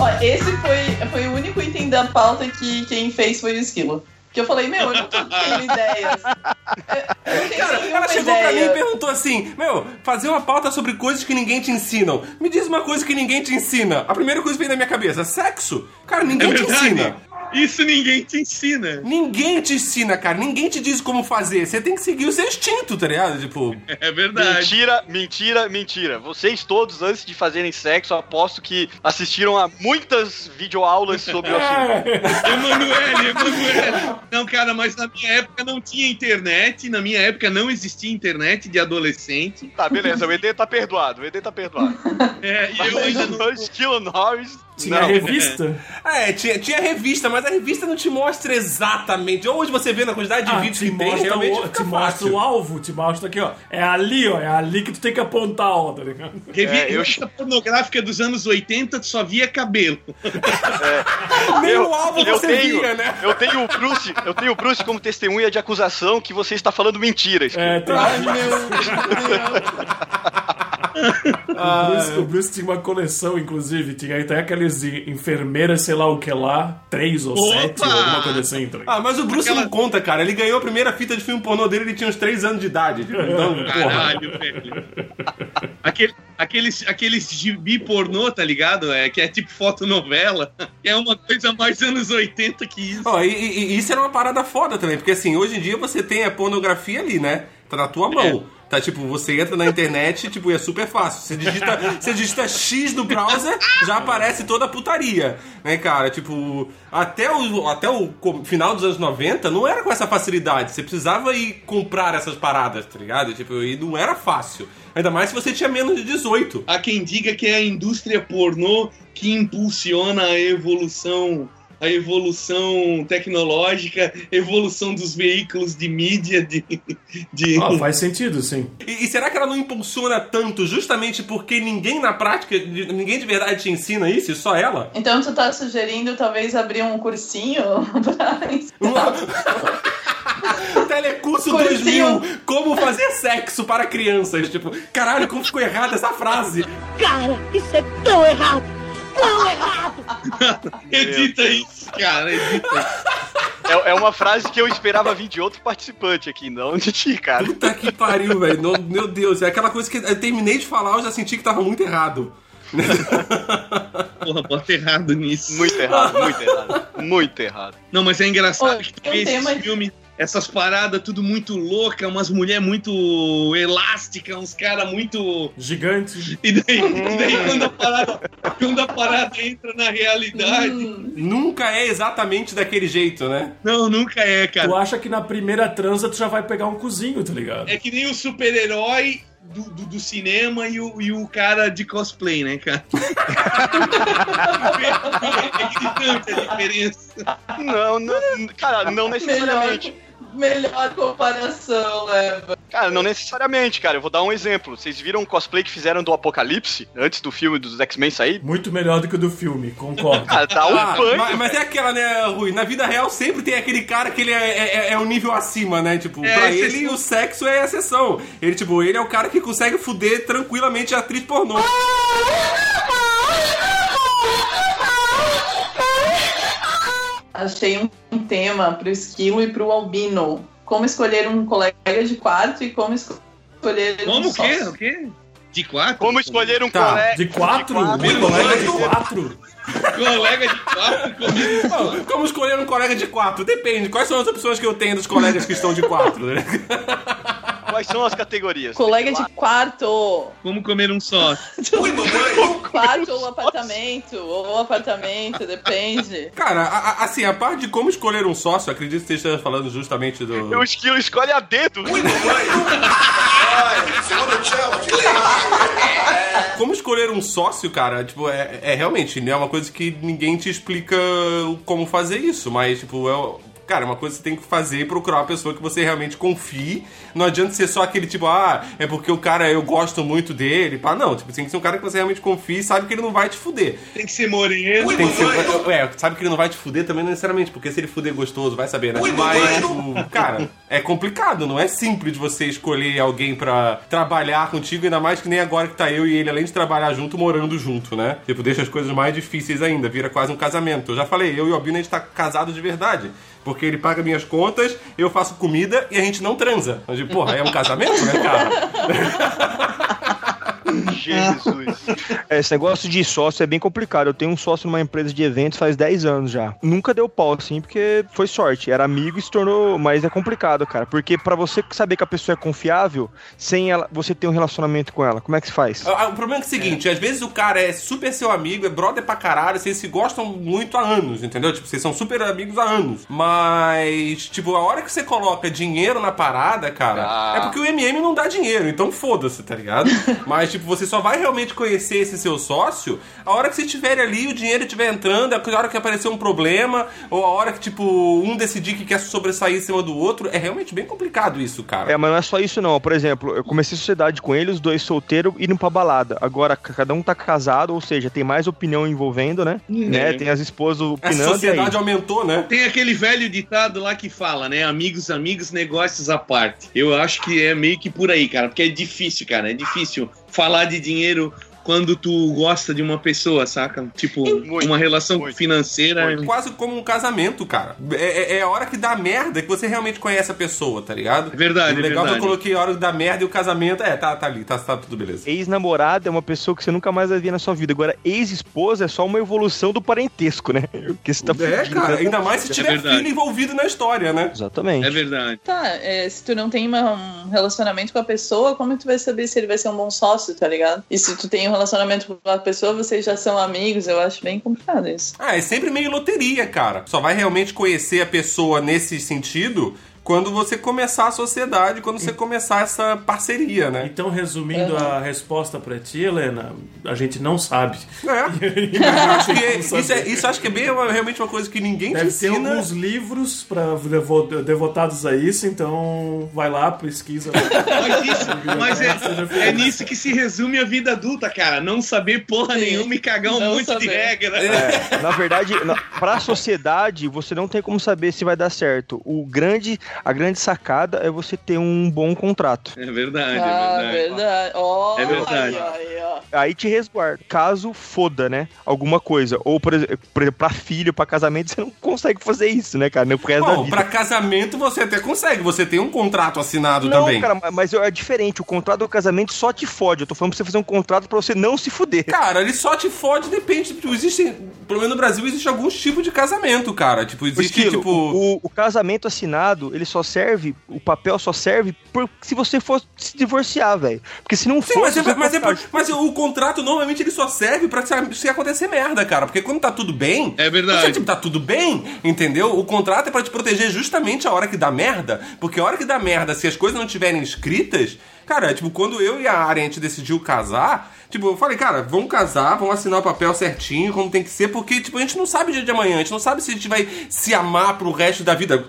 Ó, esse foi, foi o único item da pauta que quem fez foi o esquilo. Que eu falei, meu, eu não tô tendo ideias. Eu, eu não tenho Cara, ela chegou pra mim e ideia. perguntou assim: Meu, fazer uma pauta sobre coisas que ninguém te ensinam. Me diz uma coisa que ninguém te ensina. A primeira coisa que veio na minha cabeça: sexo. Cara, É ninguém te verdade. ensina. Isso ninguém te ensina. Ninguém te ensina, cara. Ninguém te diz como fazer. Você tem que seguir o seu instinto, tá ligado? Tipo. É verdade. Mentira, mentira, mentira. Vocês todos, antes de fazerem sexo, aposto que assistiram a muitas videoaulas sobre o assunto. Emanuele, Emanuele. Não, cara, mas na minha época não tinha internet. Na minha época não existia internet de adolescente. Tá, beleza, o ED tá perdoado, o ED tá perdoado. É, e eu ainda não. O Skill Norris. Tinha não. revista? É, tinha, tinha revista, mas a revista não te mostra exatamente. Hoje você vê na quantidade de Ah, vídeos te que tem, mostra, realmente o, fica te mostra fácil. o alvo, te mostra aqui, ó. É ali, ó. É ali que tu tem que apontar, ó, tá ligado? É, eu- Revista pornográfica dos anos 80 tu só via cabelo. Nem Eu- o alvo eu você tenho, via, né? Eu tenho o Bruce, eu tenho o Bruce como testemunha de acusação que você está falando mentiras. É, tem... o, Bruce, o Bruce tinha uma coleção, inclusive. Tinha até aqueles de enfermeiras, sei lá o que lá, três ou Opa! sete, ou alguma coisa assim. Ligado? Ah, mas o Bruce Aquela- não conta, cara. Ele ganhou a primeira fita de filme pornô dele, ele tinha uns 3 anos de idade. Tipo, então, porra. Caralho, velho. Aquele, aqueles, aqueles gibi pornô, tá ligado? É, que é tipo fotonovela. Que é uma coisa mais anos 80 que isso. Ó, e, e- e isso era uma parada foda também, porque assim, hoje em dia você tem a pornografia ali, né? Tá na tua mão. Tá tipo, você entra na internet, tipo, e é super fácil. Você digita, você digita X no browser, já aparece toda a putaria, né, cara? Tipo, até o, até o final dos anos 90 não era com essa facilidade. Você precisava ir comprar essas paradas, tá ligado? Tipo, e não era fácil. Ainda mais se você tinha menos de 18. Há quem diga que é a indústria pornô que impulsiona a evolução. A evolução tecnológica, evolução dos veículos de mídia, de. de... Ah, faz sentido, sim. E, e será que ela não impulsiona tanto justamente porque ninguém na prática, ninguém de verdade te ensina isso? Só ela? Então tu tá sugerindo talvez abrir um cursinho pra Telecurso Cursinho. 2000, como fazer sexo para crianças. Tipo, caralho, como ficou errada essa frase? Cara, isso é tão errado! Tão errado! Edita isso, cara, edita isso. É, é uma frase que eu esperava vir de outro participante aqui, não de ti, cara. Puta que pariu, velho. Não- Meu Deus, é aquela coisa que eu terminei de falar, eu já senti que tava muito errado. Porra, bota errado nisso. Muito errado, muito errado. Muito errado. Não, mas é engraçado Ô, que tu vê esses tema- filmes, essas paradas tudo muito louca, umas mulheres muito elásticas, uns caras muito. Gigante. E daí, e daí quando, a parada, quando a parada entra na realidade. Hum, Nunca é exatamente daquele jeito, né? Não, nunca é, Tu cara. acha que na primeira transa tu já vai pegar um cozinho, tá ligado? É que nem o super-herói do, do, do cinema e o, e o cara de cosplay, né, cara? é gritante a diferença. Não, não, cara, não necessariamente. Melhor comparação, Eva. Cara, não necessariamente, cara. Eu vou dar um exemplo. Vocês viram o cosplay que fizeram do Apocalipse antes do filme dos X-Men sair? Muito melhor do que o do filme, concordo. Cara, dá um Ah, punk. mas, mas é aquela, né, Rui? Na vida real sempre tem aquele cara que ele é, é, é um nível acima, né? Tipo, É, pra ele o sexo é exceção. Ele, tipo, ele é o cara que consegue fuder tranquilamente a atriz pornô. Achei um, um tema pro esquilo e pro albino. Como escolher um colega de quarto e como escolher um Como o quê? O quê? De quatro? Como escolher um Tá, colega. De quatro? Um quatro. colega de quatro? Colega de quatro comigo. Bom, Como escolher um colega de quatro? Depende. Quais são as opções que eu tenho dos colegas que estão de quatro, né? Quais são as categorias? Colega de quarto. Como comer um só. Quarto ou apartamento. Ou apartamento, depende. Cara, a- a- assim, a parte de como escolher um sócio, acredito que você esteja falando justamente do. O esquilo escolhe a dedo. Como escolher um sócio, cara, tipo, é, é realmente, não é uma coisa que ninguém te explica como fazer isso, mas, tipo, é. Cara, é uma coisa que você tem que fazer e procurar uma pessoa que você realmente confie. Não adianta ser só aquele tipo, ah, é porque o cara, eu gosto muito dele. Pá, não, tipo, tem que ser um cara que você realmente confie e sabe que ele não vai te fuder. Tem que ser moreno. Tem que ser, é, sabe que ele não vai te fuder também, não necessariamente, porque se ele fuder gostoso, vai saber, né? Mas, tipo, cara, é complicado, não é simples você escolher alguém pra trabalhar contigo, ainda mais que nem agora que tá eu e ele, além de trabalhar junto, morando junto, né? Tipo, deixa as coisas mais difíceis ainda, vira quase um casamento. Eu já falei, eu e o Albino a gente tá casado de verdade. Porque ele paga minhas contas, eu faço comida e a gente não transa. Mas, tipo, porra, é um casamento, né, cara? Jesus. É, Esse negócio de sócio é bem complicado. Eu tenho um sócio numa empresa de eventos faz 10 anos já. Nunca deu pau, assim, porque foi sorte. Era amigo e se tornou. Mas é complicado, cara. Porque pra você saber que a pessoa é confiável, sem ela, você ter um relacionamento com ela, como é que se faz? Ah, O problema é, o seguinte, às vezes o cara é super seu amigo, é brother pra caralho, vocês se gostam muito há anos, entendeu? Tipo, vocês são super amigos há anos. Mas, tipo, a hora que você coloca dinheiro na parada, cara, Ah. é porque o MM não dá dinheiro, então foda-se, tá ligado? Mas, tipo, você só vai realmente conhecer esse seu sócio a hora que você estiver ali, o dinheiro estiver entrando, a hora que aparecer um problema, ou a hora que, tipo, um decidir que quer sobressair em cima do outro. É realmente bem complicado isso, cara. É, mas não é só isso não. Por exemplo, eu comecei sociedade com ele, os dois solteiros, indo pra balada. Agora, cada um tá casado, ou seja, tem mais opinião envolvendo, né? né? Tem as esposas A opinando. aí? sociedade aumentou, né? Tem aquele velho ditado lá que fala, né? Amigos, amigos, negócios à parte. Eu acho que é meio que por aí, cara, porque é difícil, cara. É difícil falar de dinheiro quando tu gosta de uma pessoa, saca? Tipo, Muito, uma relação muito, financeira. quase como um casamento, cara. É, é- é a hora que dá merda que você realmente conhece a pessoa, tá ligado? É verdade, O legal é que eu verdade. coloquei a hora que dá merda e o casamento. É, tá, tá ali, tá, tá tudo beleza. Ex-namorada é uma pessoa que você nunca mais vai ver na sua vida. Agora, ex-esposa é só uma evolução do parentesco, né? Que você tá É, cara, né? ainda mais se É tiver verdade. filho envolvido na história, né? Exatamente. É verdade. Tá, é, se tu não tem uma- um relacionamento com a pessoa, como tu vai saber se ele vai ser um bom sócio, tá ligado? E se tu tem um relacionamento com a pessoa, vocês já são amigos, eu acho bem complicado isso. Ah, é sempre meio loteria, cara. Só vai realmente conhecer a pessoa nesse sentido quando você começar a sociedade, quando você começar essa parceria, né? Então, resumindo a resposta pra ti, Helena, a gente não sabe. É. Eu acho que é- isso, é, isso acho que é bem uma- realmente uma coisa que ninguém Deve te ensina. alguns livros devo- devotados a isso, então vai lá, pesquisa. Mas, isso, mas é, é nisso que se resume a vida adulta, cara. Não saber porra Sim. nenhuma e cagar um Não monte de saber. regra. É, na verdade, na, pra sociedade, você não tem como saber se vai dar certo. O grande, a grande sacada é você ter um bom contrato. É verdade, ah, é verdade. verdade. Ó, É verdade. aí, aí, ó. Aí te resguarda. Caso foda, né? Alguma coisa. Ou, por exemplo, por exemplo, pra filho, pra casamento, você não consegue fazer isso, né, cara? No resto da Bom, vida. pra casamento você até consegue, você tem um contrato assinado Não, também. cara, mas é diferente. O contrato do casamento só te fode. Eu tô falando pra você fazer um contrato pra você não se fuder. Cara, ele só te fode, depende. Tipo, existe. Pelo menos no Brasil existe alguns tipos de casamento, cara. Tipo, O existe, estilo, tipo. o, o casamento assinado, ele só serve, o papel só serve por, se você for se divorciar, velho. Porque se não Sim, for. mas, é, mas, é mas o contrato normalmente ele só serve pra se, se acontecer merda, cara. Porque quando tá tudo bem. É verdade. Você, tipo, tá tudo bem, entendeu? O contrato é pra te proteger justamente a hora que dá merda. Porque a hora que dá merda, se as coisas não estiverem escritas. Cara, tipo, quando eu e a Ari a gente decidiu casar, tipo, eu falei, cara, vamos casar, vamos assinar o papel certinho, como tem que ser, porque, tipo, a gente não sabe o dia de amanhã, a gente não sabe se a gente vai se amar pro resto da vida.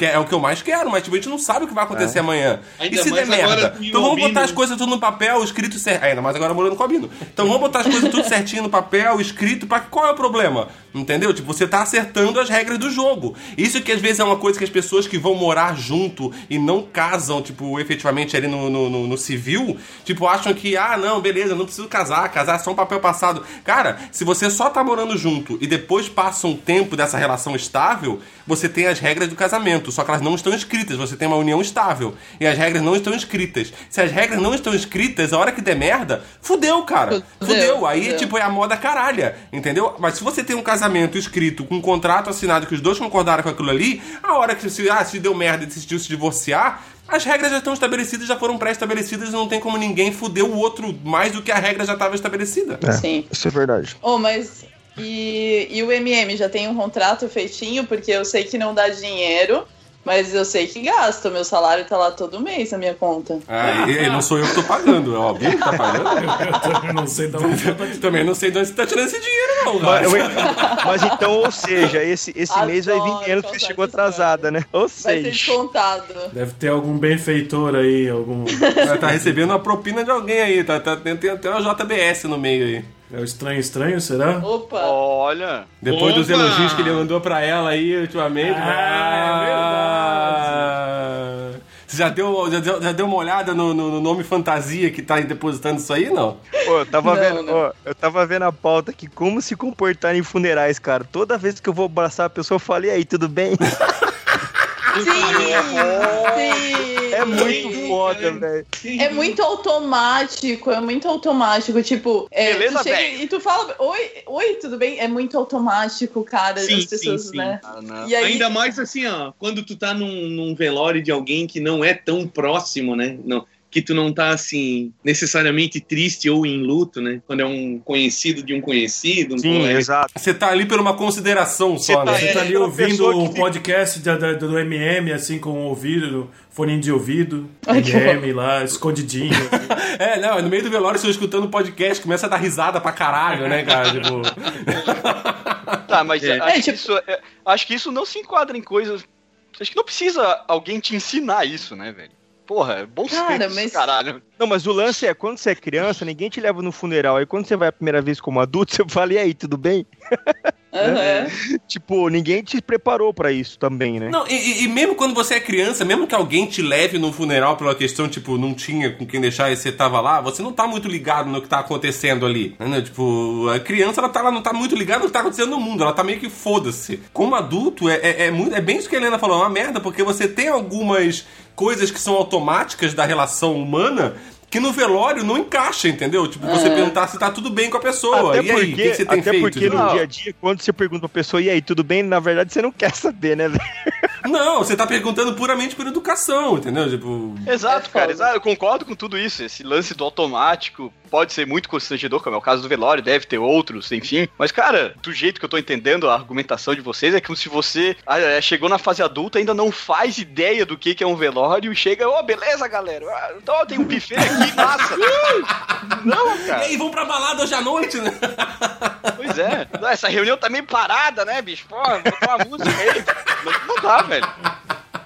É é o que eu mais quero, mas, tipo, a gente não sabe o que vai acontecer amanhã. Ainda e se der merda? Então vamos botar as coisas tudo no papel, escrito certo. Ainda mais agora morando com o Albino. Então vamos botar as coisas tudo certinho no papel, escrito, pra qual é o problema? Entendeu? Tipo, você tá acertando as regras do jogo. Isso que às vezes é uma coisa que as pessoas que vão morar junto e não casam, tipo, efetivamente ali no, no, no- no civil, tipo, acham que, ah, não, beleza, não preciso casar, casar é só um papel passado. Cara, se você só tá morando junto e depois passa um tempo dessa relação estável, você tem as regras do casamento, só que elas não estão escritas, você tem uma união estável. E as regras não estão escritas. Se as regras não estão escritas, a hora que der merda, fudeu, cara. Fudeu, Fudeu. Aí, fudeu. tipo, é a moda caralha, entendeu? Mas se você tem um casamento escrito, com um contrato assinado, que os dois concordaram com aquilo ali, a hora que se, ah, se deu merda e decidiu se divorciar, as regras já estão estabelecidas, já foram pré-estabelecidas e não tem como ninguém fuder o outro mais do que a regra já estava estabelecida. Sim. Isso é verdade. Oh, mas. E, e o MM já tem um contrato feitinho, porque eu sei que não dá dinheiro, mas eu sei que gasta. Meu salário tá lá todo mês na minha conta. Ah, e, e não sou eu que tô pagando, é óbvio que tá pagando. Eu também não sei da onde tô Também não sei de onde você tá tirando esse dinheiro, não, Mas, mas então, ou seja, esse, esse mês vai vir porque causar chegou atrasada, né? Ou Vai ser seja. descontado. Deve ter algum benfeitor aí, algum. Tá recebendo uma propina de alguém aí, tá, tá, tem, tem até uma JBS no meio aí. É o estranho estranho, será? Opa! Olha. Depois dos Opa! elogios que ele mandou pra ela aí ultimamente. Ah, Ah, Você já deu, já deu, já deu uma olhada no, no- no nome fantasia que tá depositando isso aí, não? Pô, eu tava Não, vendo, não. ó, eu tava vendo a pauta aqui, como se comportar em funerais, cara. Toda vez que eu vou abraçar a pessoa, eu falo, e aí, tudo bem? Sim! Sim! É muito Sim, foda, velho. É muito automático, é muito automático. Tipo, é, Beleza, tu chega velho? e tu fala, oi, oi, tudo bem? É muito automático, cara, Sim, as pessoas, sim, sim. né? Ah. E aí, Ainda mais assim, ó, quando tu tá num, num velório de alguém que não é tão próximo, né? Não, que tu não tá assim, necessariamente triste ou em luto, né? Quando é um conhecido de um conhecido, um Sim, colega. exato. Você tá ali por uma consideração só, tá- né? Você tá ali aquela ouvindo pessoa o que- podcast da- da- do MM, assim, com o ouvido, fone de ouvido, Ai, que MM lá, escondidinho. assim. É, não, no meio do velório, você escutando o podcast, começa a dar risada pra caralho, né, cara? Tipo. Tá, mas É. acho, É, que tipo- isso, é- acho que isso não se enquadra em coisas. Acho que não precisa alguém te ensinar isso, né, velho? Porra, é bom Cara, senso, mas- caralho. Não, mas o lance é, quando você é criança, ninguém te leva no funeral. Aí quando você vai a primeira vez como adulto, você fala, e aí, tudo bem? aham. Tipo, ninguém te preparou pra isso também, né? Não, e- e, e mesmo quando você é criança, mesmo que alguém te leve no funeral pela questão, tipo, não tinha com quem deixar e você tava lá, você não tá muito ligado no que tá acontecendo ali. Né? Tipo, a criança, ela, tá, ela não tá muito ligada no que tá acontecendo no mundo, ela tá meio que foda-se. Como adulto, é, é, é muito, é bem isso que a Helena falou, é uma merda, porque você tem algumas coisas que são automáticas da relação humana que no velório não encaixa, entendeu? Tipo, você perguntar se tá tudo bem com a pessoa. Até e aí, o que, você tem até feito? porque entendeu? no dia a dia, quando você pergunta pra pessoa, e aí, tudo bem? Na verdade, você não quer saber, né, velho? Não, você tá perguntando puramente por educação, entendeu? Tipo. Exato, É cara, exato, eu concordo com tudo isso. Esse lance do automático pode ser muito constrangedor, como é o caso do velório, deve ter outros, enfim. Mas, cara, do jeito que eu tô entendendo a argumentação de vocês, é como se você ah, é, chegou na fase adulta, ainda não faz ideia do que, que é um velório e chega, ô, beleza, galera. Ah, Então ó, tem um buffet aqui, massa. não, E cara. aí, vamos pra balada hoje à noite, né? Pois é. Não, essa reunião tá meio parada, né, bicho? Pô, botar uma música aí. Não, não dá, velho.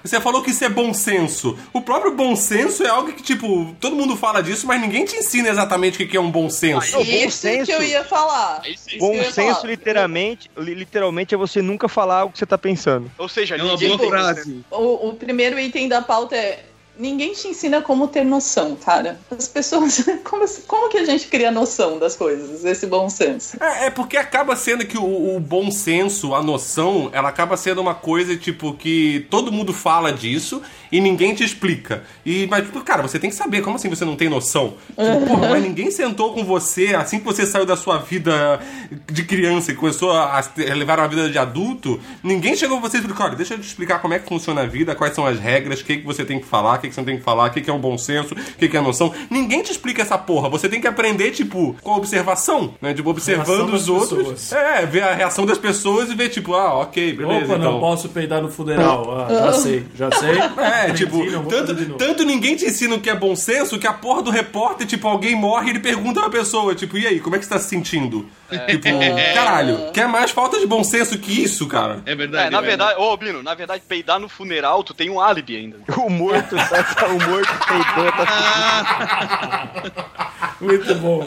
Você falou que isso é bom senso. O próprio bom senso é algo que, tipo, todo mundo fala disso, mas ninguém te ensina exatamente o que que é um bom senso. Bom Isso senso- que eu ia falar. Isso, Bom que ia senso, falar. literalmente, li- literalmente, é você nunca falar o que você tá pensando. Ou seja, É uma boa tem- frase. O, o primeiro item da pauta é. Ninguém te ensina como ter noção, cara. As pessoas. Como, como que a gente cria noção das coisas, esse bom senso? É, é porque acaba sendo que o, o bom senso, a noção, ela acaba sendo uma coisa, tipo, que todo mundo fala disso e ninguém te explica. E, mas, tipo, cara, você tem que saber, como assim você não tem noção? Tipo, porra, mas ninguém sentou com você assim que você saiu da sua vida de criança e começou a, a levar uma vida de adulto, ninguém chegou pra você e explicou, olha, deixa eu te explicar como é que funciona a vida, quais são as regras, o que, que você tem que falar, que, que você não tem que falar, o que, que é um bom senso, o que, que é noção. Ninguém te explica essa porra. Você tem que aprender, tipo, com a observação, né? Tipo, observando os outros. pessoas. É, ver a reação das pessoas e ver, tipo, ah, ok, beleza. Opa, então. não posso peidar no funeral. Ah, já sei, já sei. É, Aprendi, tipo, tanto, tanto ninguém te ensina o que é bom senso que a porra do repórter, tipo, alguém morre e ele pergunta pra pessoa, tipo, e aí, como é que você tá se sentindo? Tipo, caralho, quer mais falta de bom senso que isso, cara? É verdade. É, na é verdade, ô Bino, na verdade, peidar no funeral, tu tem um álibi ainda. O morto, tá, o morto peidou, tá Muito bom.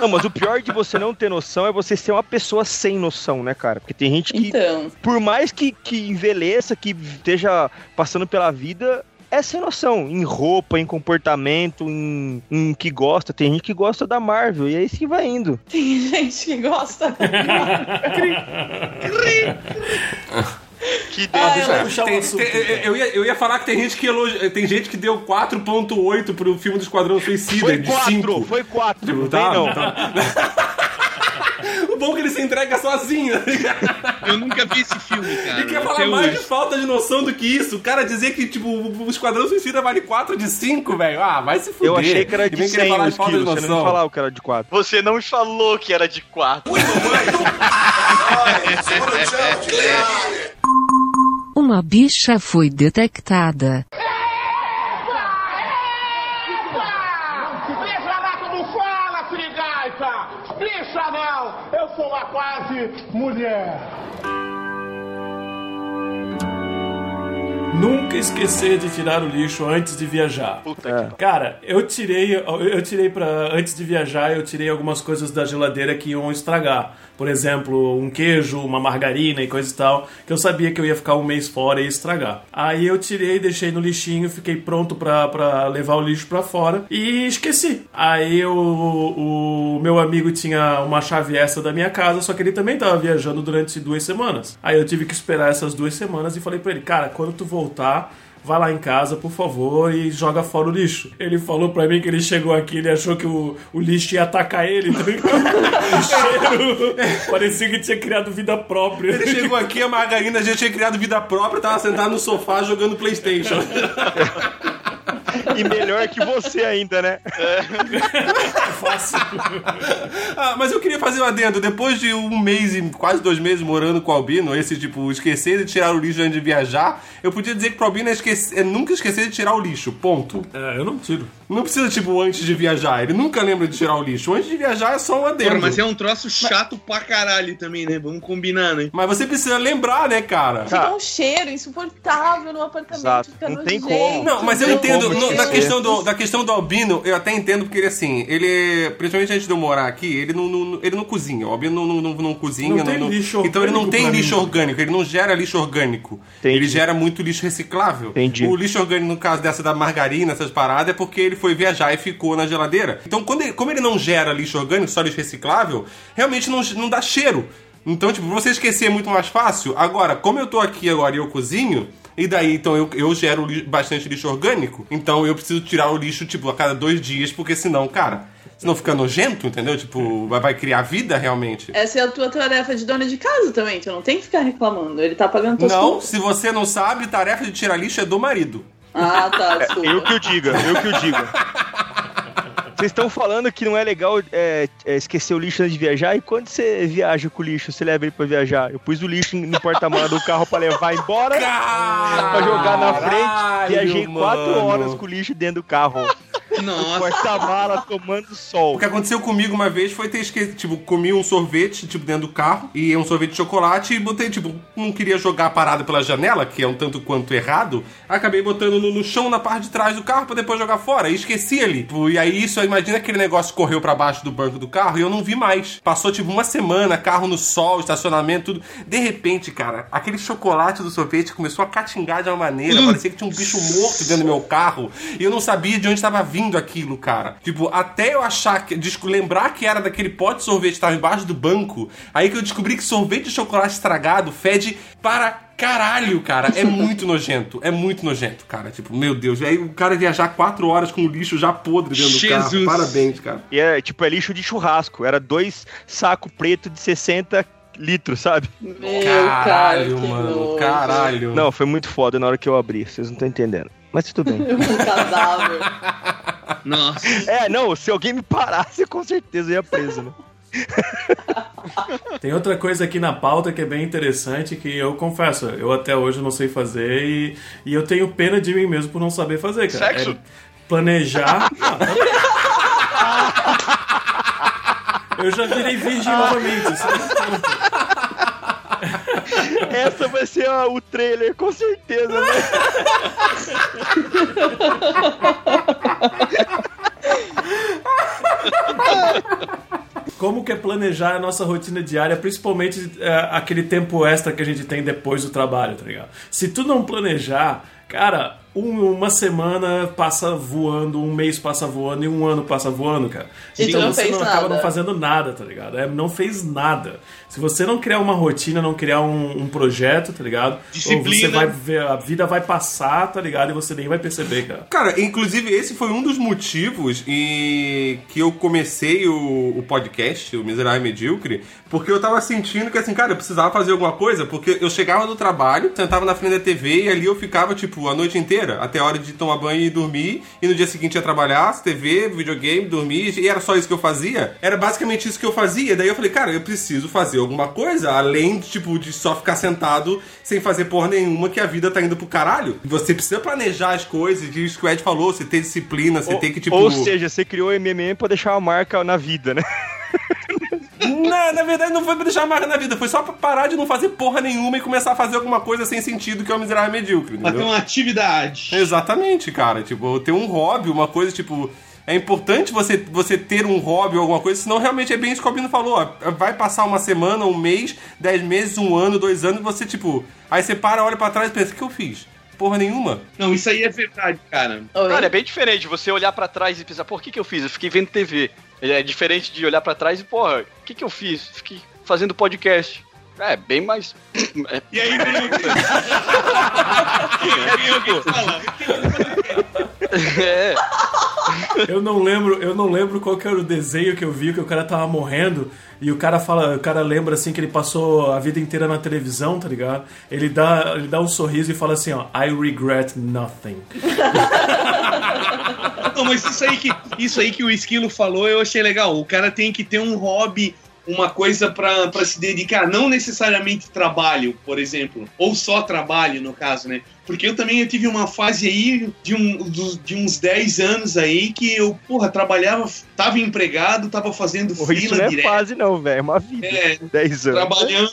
Não, mas o pior de você não ter noção é você ser uma pessoa sem noção, né, cara? Porque tem gente que, Então, por mais que, que envelheça, que esteja passando pela vida, é sem noção. Em roupa, em comportamento, em, em que gosta. Tem gente que gosta da Marvel, e é isso que vai indo. tem gente que gosta. Que Ah, eu- puxar Tem- assunto, tem- eu, ia, eu ia falar que tem gente que elogia, tem gente que deu 4.8 pro filme do Esquadrão Suicida Foi de quatro, 5. foi quatro. Tipo, não tá, tem, não. O bom que ele se entrega sozinho. Eu nunca vi esse filme, cara. Ele quer até falar mais hoje. de falta de noção do que isso. O cara dizer que, tipo, o Esquadrão Suicida vale 4 de 5, velho. Ah, vai se fuder. Eu achei que era E de vem querer 100 falar de falta de quilos, você não noção. falava que era de quatro. Você não falou que era de quatro. Uma bicha foi detectada. Bicha lá não fala, sirigaita! Bicha não! Eu sou mulher! Nunca esquecer de tirar o lixo antes de viajar. Puta que Cara, eu tirei, eu tirei para antes de viajar, eu tirei algumas coisas da geladeira que iam estragar. Por exemplo, um queijo, uma margarina e coisa e tal, que eu sabia que eu ia ficar um mês fora e estragar. Aí eu tirei, deixei no lixinho, fiquei pronto pra levar o lixo pra fora e esqueci. Aí o, o meu amigo tinha uma chave extra da minha casa, só que ele também tava viajando durante duas semanas. Aí eu tive que esperar essas duas semanas e falei pra ele, cara, quando tu voltar, vai lá em casa, por favor, e joga fora o lixo. Ele falou pra mim que ele chegou aqui, ele achou que o, o lixo ia atacar ele. tá ligado? o cheiro parecia que tinha criado vida própria. Ele chegou aqui, a Margarina já tinha criado vida própria, tava sentado no sofá jogando Playstation. E melhor que você ainda, né? Fácil. Ah, mas eu queria fazer um adendo. Depois de um mês e quase dois meses morando com o Albino, esse tipo, esquecer de tirar o lixo antes de viajar, eu podia dizer que pro Albino é, esquecer, é nunca esquecer de tirar o lixo. Ponto. É, eu não tiro. Não precisa, tipo, antes de viajar. Ele nunca lembra de tirar o lixo. Antes de viajar é só um adendo. Porra, mas é um troço chato pra caralho também, né? Vamos combinar, né? Mas você precisa lembrar, né, cara? Fica um cheiro insuportável no apartamento. Exato. Fica Não tem nojento. como. Não, mas eu entendo, como no- na, esquecer. questão do, da questão do Albino, eu até entendo, porque ele, assim, ele, principalmente antes de eu morar aqui, ele não, não- ele não cozinha. O Albino não, não, não, cozinha. Não tem lixo então ele não tem lixo mim. orgânico, ele não gera lixo orgânico. Entendi. Ele gera muito lixo reciclável. Entendi. O lixo orgânico, no caso dessa da margarina, essas paradas, é porque ele foi viajar e ficou na geladeira. Então, quando ele- como ele não gera lixo orgânico, só lixo reciclável, realmente não, não dá cheiro. Então, tipo, pra você esquecer é muito mais fácil. Agora, como eu tô aqui agora e eu cozinho, e daí, então, eu, eu gero li- bastante lixo orgânico, então eu preciso tirar o lixo, tipo, a cada dois dias, porque senão, cara, senão fica nojento, entendeu? Tipo, vai, vai criar vida realmente. Essa é a tua tarefa de dona de casa também, tu não tem que ficar reclamando. Ele tá pagando tuas Não, contas. se você não sabe, tarefa de tirar lixo é do marido. Ah, tá, desculpa. Eu que o diga, eu que o diga. Vocês estão falando que não é legal é, é, esquecer o lixo antes de viajar? E quando você viaja com o lixo, você leva ele pra viajar? Eu pus o lixo no porta-mala do carro pra levar embora, pra jogar na frente. Caralho, Viajei quatro mano. horas com o lixo dentro do carro. Nossa. Porta-mala tomando sol. O que aconteceu comigo uma vez foi ter esquecido, tipo, comi um sorvete, tipo, dentro do carro, e um sorvete de chocolate, e botei, tipo, não queria jogar a parada pela janela, que é um tanto quanto errado, acabei botando no, no chão, na parte de trás do carro, pra depois jogar fora, e esqueci ali. Tipo, E aí, isso, imagina aquele negócio correu pra baixo do banco do carro, e eu não vi mais. Passou, tipo, uma semana, carro no sol, estacionamento, tudo. De repente, cara, aquele chocolate do sorvete começou a catingar de uma maneira, parecia que tinha um bicho morto dentro do meu carro, e eu não sabia de onde estava vindo aquilo, cara. Tipo, até eu achar que. lembrar que era daquele pote de sorvete que tava embaixo do banco, aí que eu descobri que sorvete de chocolate estragado fede para caralho, cara. É muito nojento. É muito nojento, cara. Tipo, meu Deus. E aí o cara viajar quatro horas com o lixo já podre dentro do carro. Jesus. Parabéns, cara. E é tipo, é lixo de churrasco. Era dois sacos preto de 60 litros, sabe? Meu cara, Caralho, que mano. Caralho. Não, foi muito foda na hora que eu abri, vocês não estão entendendo. Mas tudo bem. Um cadáver. Nossa. É, não, se alguém me parasse, com certeza eu ia preso, né? Tem outra coisa aqui na pauta que é bem interessante, que eu confesso, eu até hoje não sei fazer e, e eu tenho pena de mim mesmo por não saber fazer, cara. Sexo? É planejar. Não, eu já virei virgem novamente, conta. Essa vai ser o trailer, com certeza, né? Como que é planejar a nossa rotina diária, principalmente é, aquele tempo extra que a gente tem depois do trabalho, tá ligado? Se tu não planejar, cara, um- uma semana passa voando, um mês passa voando e um ano passa voando, cara. E então não você não acaba nada. não fazendo nada, tá ligado? É, não fez nada. Se você não criar uma rotina, não criar um, um projeto, tá ligado? Disciplina. Você vai ver, a vida vai passar, tá ligado? E você nem vai perceber, cara. Cara, inclusive esse foi um dos motivos e que eu comecei o, o podcast, o Miserável e Medíocre, porque eu tava sentindo que assim, cara, eu precisava fazer alguma coisa, porque eu chegava do trabalho, sentava na frente da TV e ali eu ficava, tipo, a noite inteira, até a hora de tomar banho e dormir, e no dia seguinte ia trabalhar, TV, videogame, dormir, e era só isso que eu fazia. Era basicamente isso que eu fazia. Daí eu falei, cara, eu preciso fazer alguma coisa, além de, tipo, de só ficar sentado sem fazer porra nenhuma, que a vida tá indo pro caralho. Você precisa planejar as coisas, e isso que o Ed falou, você ter disciplina, você Ou, tem que, tipo. ou seja, você criou o MMM pra deixar uma marca na vida, né? Na, na verdade, não foi pra deixar marca na vida, foi só pra parar de não fazer porra nenhuma e começar a fazer alguma coisa sem sentido, que é o miserável medíocre. Pra ter uma atividade. Exatamente, cara. Tipo, ter um hobby, uma coisa, tipo. É importante você, você ter um hobby ou alguma coisa, senão realmente é bem isso que o Albino falou. ó, Vai passar uma semana, um mês, dez meses, um ano, dois anos, e você, tipo. Aí você para, olha pra trás e pensa, o que eu fiz? Porra nenhuma. Não, isso aí é verdade, cara. Cara, é bem diferente você olhar pra trás e pensar, por que que eu fiz? Eu fiquei vendo TV. É diferente de olhar pra trás e, porra, o que que eu fiz? Fiquei fazendo podcast. É, bem mais. é, E aí? Fala. é, Eu não lembro, eu não lembro qual que era o desenho que eu vi que o cara tava morrendo e o cara fala, o cara lembra assim que ele passou a vida inteira na televisão, tá ligado? Ele dá, ele dá um sorriso e fala assim, ó, I regret nothing. Não, mas isso aí, que, isso aí que o Esquilo falou, eu achei legal. O cara tem que ter um hobby, uma coisa pra, pra se dedicar. Não necessariamente trabalho, por exemplo. Ou só trabalho, no caso, né? Porque eu também eu tive uma fase aí de, um, de uns 10 anos aí que eu, porra, trabalhava, tava empregado, tava fazendo Pô, Isso fila não é direto. fase, não, velho. É uma vida. É, 10 anos. trabalhando.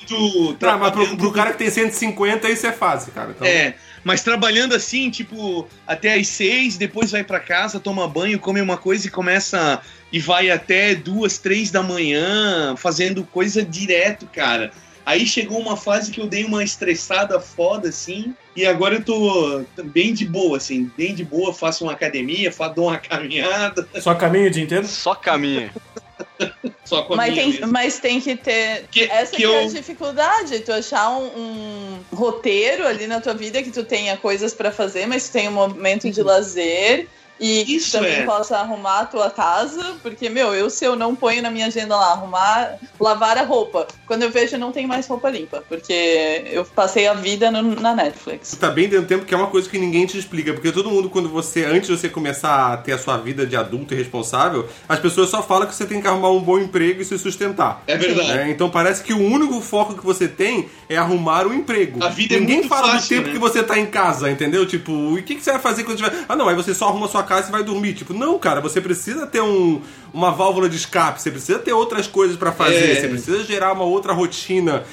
Tá, mas pro, trabalhando- pro cara que tem 150, isso é fácil, cara. Então, É, mas trabalhando assim, tipo, até às seis, depois vai pra casa, toma banho, come uma coisa e começa. E vai até duas, três da manhã, fazendo coisa direto, cara. Aí chegou uma fase que eu dei uma estressada foda, assim, e agora eu tô bem de boa, assim, bem de boa, faço uma academia, faço dou uma caminhada, Só caminho o dia inteiro? só caminha. só com a Mas minha tem, mesmo. mas tem que ter. Que- essa que que, é a eu- dificuldade, tu achar um, um roteiro ali na tua vida que tu tenha coisas pra fazer, mas tu tenha um momento de lazer. E Isso também é. possa arrumar a tua casa, porque, meu, eu se eu não ponho na minha agenda lá, arrumar, lavar a roupa. Quando eu vejo, eu não tenho mais roupa limpa, porque eu passei a vida no- na Netflix. tá bem dentro do tempo que é uma coisa que ninguém te explica. Porque todo mundo, quando você, antes de você começar a ter a sua vida de adulto e responsável, as pessoas só falam que você tem que arrumar um bom emprego e se sustentar. É verdade. né? Então parece que o único foco que você tem é arrumar um emprego. A vida é Ninguém muito fala do fácil, tempo né? que você tá em casa, entendeu? Tipo, e o que, que você vai fazer quando tiver. Ah, não, aí você só arruma a sua casa e vai dormir. Tipo, não, cara, você precisa ter um, uma válvula de escape, você precisa ter outras coisas pra fazer, É. você precisa gerar uma outra rotina.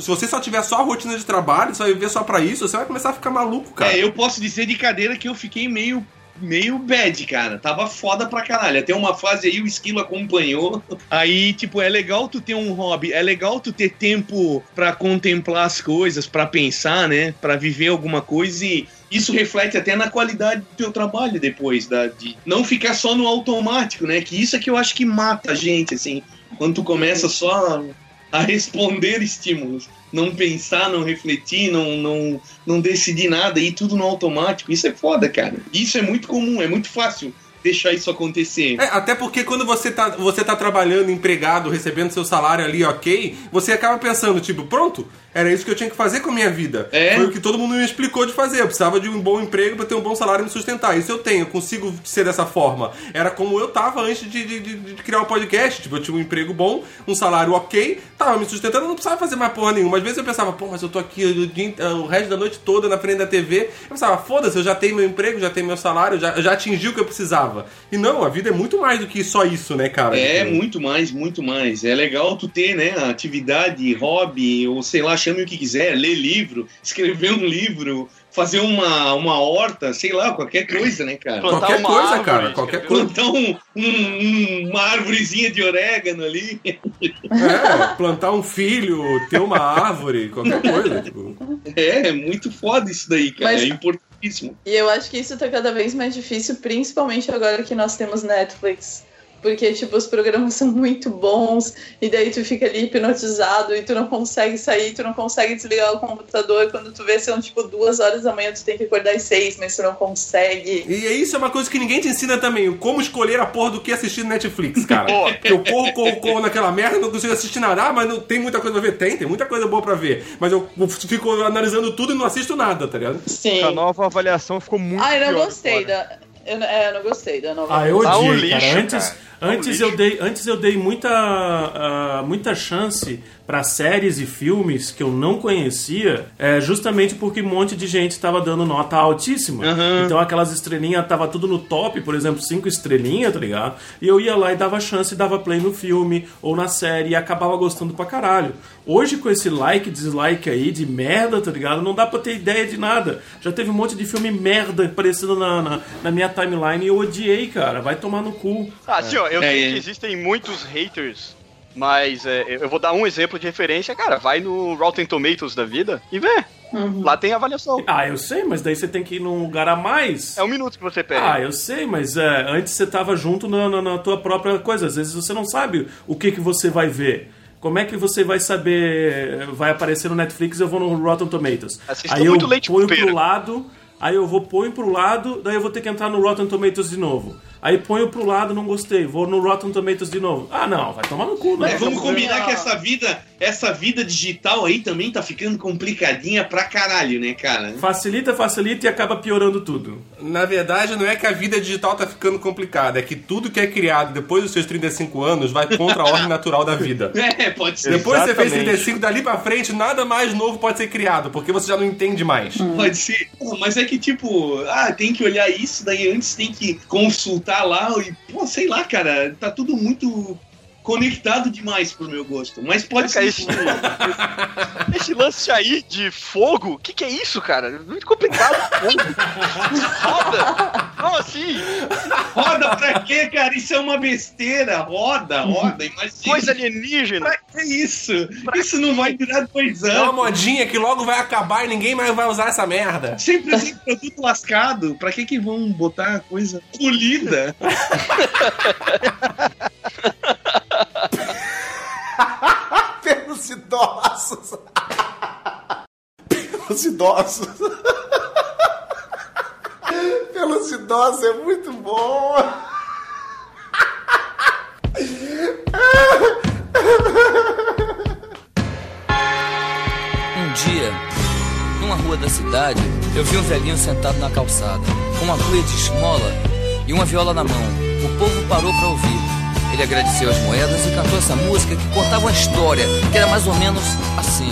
Se você só tiver só a rotina de trabalho, você vai viver só pra isso, você vai começar a ficar maluco, cara. É, eu posso dizer de cadeira que eu fiquei meio meio bad, cara. Tava foda pra caralho. Até uma fase aí o esquilo acompanhou. Aí, tipo, é legal tu ter um hobby, é legal tu ter tempo pra contemplar as coisas, pra pensar, né? Pra viver alguma coisa e isso reflete até na qualidade do teu trabalho depois, da, de não ficar só no automático, né? Que isso é que eu acho que mata a gente, assim. Quando tu começa só a responder estímulos, não pensar, não refletir, não, não, não decidir nada, e tudo no automático. Isso é foda, cara. Isso é muito comum, é muito fácil deixar isso acontecer. É, até porque quando você tá, você tá trabalhando, empregado, recebendo seu salário ali, ok, você acaba pensando, tipo, pronto, Era isso que eu tinha que fazer com a minha vida. É? Foi o que todo mundo me explicou de fazer. Eu precisava de um bom emprego pra ter um bom salário e me sustentar. Isso eu tenho, eu consigo ser dessa forma. Era como eu tava antes de, de- de- de criar o podcast. Tipo, eu tinha um emprego bom, um salário ok, tava me sustentando, eu não precisava fazer mais porra nenhuma. Às vezes eu pensava, pô, mas eu tô aqui o, dia inte- o resto da noite toda na frente da TV. Eu pensava, foda-se, eu já tenho meu emprego, já tenho meu salário, já, já atingi o que eu precisava. E não, a vida é muito mais do que só isso, né, cara? É, muito mais, muito mais. É legal tu ter, né, atividade, hobby, ou sei lá, chame o que quiser, ler livro, escrever um livro, fazer uma, uma horta, sei lá, qualquer coisa, né, cara? Plantar Qualquer uma coisa, árvore, cara, qualquer coisa. Plantar um, um- uma árvorezinha de orégano ali. É, plantar um filho, ter uma árvore, qualquer coisa. Tipo. É, é muito foda isso daí, cara. Mas- É importantíssimo. E eu acho que isso tá cada vez mais difícil, principalmente agora que nós temos Netflix. Porque, tipo, os programas são muito bons, e daí tu fica ali hipnotizado e tu não consegue sair, tu não consegue desligar o computador. Quando tu vê, são tipo duas horas da manhã, tu tem que acordar às seis, mas tu não consegue. E isso é uma coisa que ninguém te ensina também, o como escolher a porra do que assistir no Netflix, cara. Eu corro, corro, corro naquela merda, não consigo assistir nada, ah, mas não tem muita coisa pra ver. Tem, tem muita coisa boa pra ver. Mas eu fico analisando tudo e não assisto nada, tá ligado? Sim. A nova avaliação ficou muito Ah, eu não gostei da. Eu, não- é, eu não gostei da nova. Ah, eu Tá um odiei, lixo, cara. Antes, cara. Tá um antes, lixo. eu dei, antes eu dei muita, ah, muita chance pra séries e filmes que eu não conhecia, é, justamente porque um monte de gente tava dando nota altíssima. Então aquelas estrelinhas tava tudo no top, por exemplo, cinco estrelinhas, tá ligado? E eu ia lá e dava chance e dava play no filme ou na série e acabava gostando pra caralho. Hoje, com esse like, dislike aí de merda, tá ligado? Não dá pra ter ideia de nada. Já teve um monte de filme merda aparecendo na, na, na minha timeline e eu odiei, cara. Vai tomar no cu. Ah, assim, ó, eu É, sei é. que existem muitos haters, mas é, eu vou dar um exemplo de referência, cara. Vai no Rotten Tomatoes da vida e vê. Lá tem avaliação. Ah, eu sei, mas daí você tem que ir num lugar a mais. É um minuto que você pega. Ah, eu sei, mas é, antes você tava junto na, na- na tua própria coisa. Às vezes você não sabe o que, que você vai ver. Como é que você vai saber? Vai aparecer no Netflix, eu vou no Rotten Tomatoes. Assista aí eu muito Leite com ponho pro lado, aí eu vou põe pro lado, daí eu vou ter que entrar no Rotten Tomatoes de novo. Aí ponho pro lado, não gostei, vou no Rotten Tomatoes de novo. Ah, não, vai tomar no cu, né? Mas vamos combinar que essa vida, essa vida digital aí também tá ficando complicadinha pra caralho, né, cara? Facilita, facilita e acaba piorando tudo. Na verdade, não é que a vida digital tá ficando complicada, é que tudo que é criado depois dos seus 35 anos vai contra a ordem natural da vida. É, pode ser. Depois que você fez Exatamente. 35, dali pra frente, nada mais novo pode ser criado, porque você já não entende mais. Pode ser. Mas é que, tipo, ah, tem que olhar isso, daí antes tem que consultar lá e, pô, sei lá, cara, tá tudo muito conectado demais pro meu gosto. Mas pode Cara, ser. isso- Esse lance aí de fogo, o que, que é isso, cara? Muito complicado. Fogo. Roda. Como assim? Roda pra quê, cara? Isso é uma besteira. Roda, roda, imagina. Coisa alienígena. Pra que isso? Isso não vai durar dois É uma anos. modinha que logo vai acabar e ninguém mais vai usar essa merda. Sempre assim, produto lascado. Pra que que vão botar coisa polida? Pelos idosos. Pelos idosos. Pelos idosos é muito bom. Um dia, numa rua da cidade, eu vi um velhinho sentado na calçada, com uma cuia de esmola e uma viola na mão. O povo parou para ouvir. Ele agradeceu as moedas e cantou essa música que contava uma história, que era mais ou menos assim.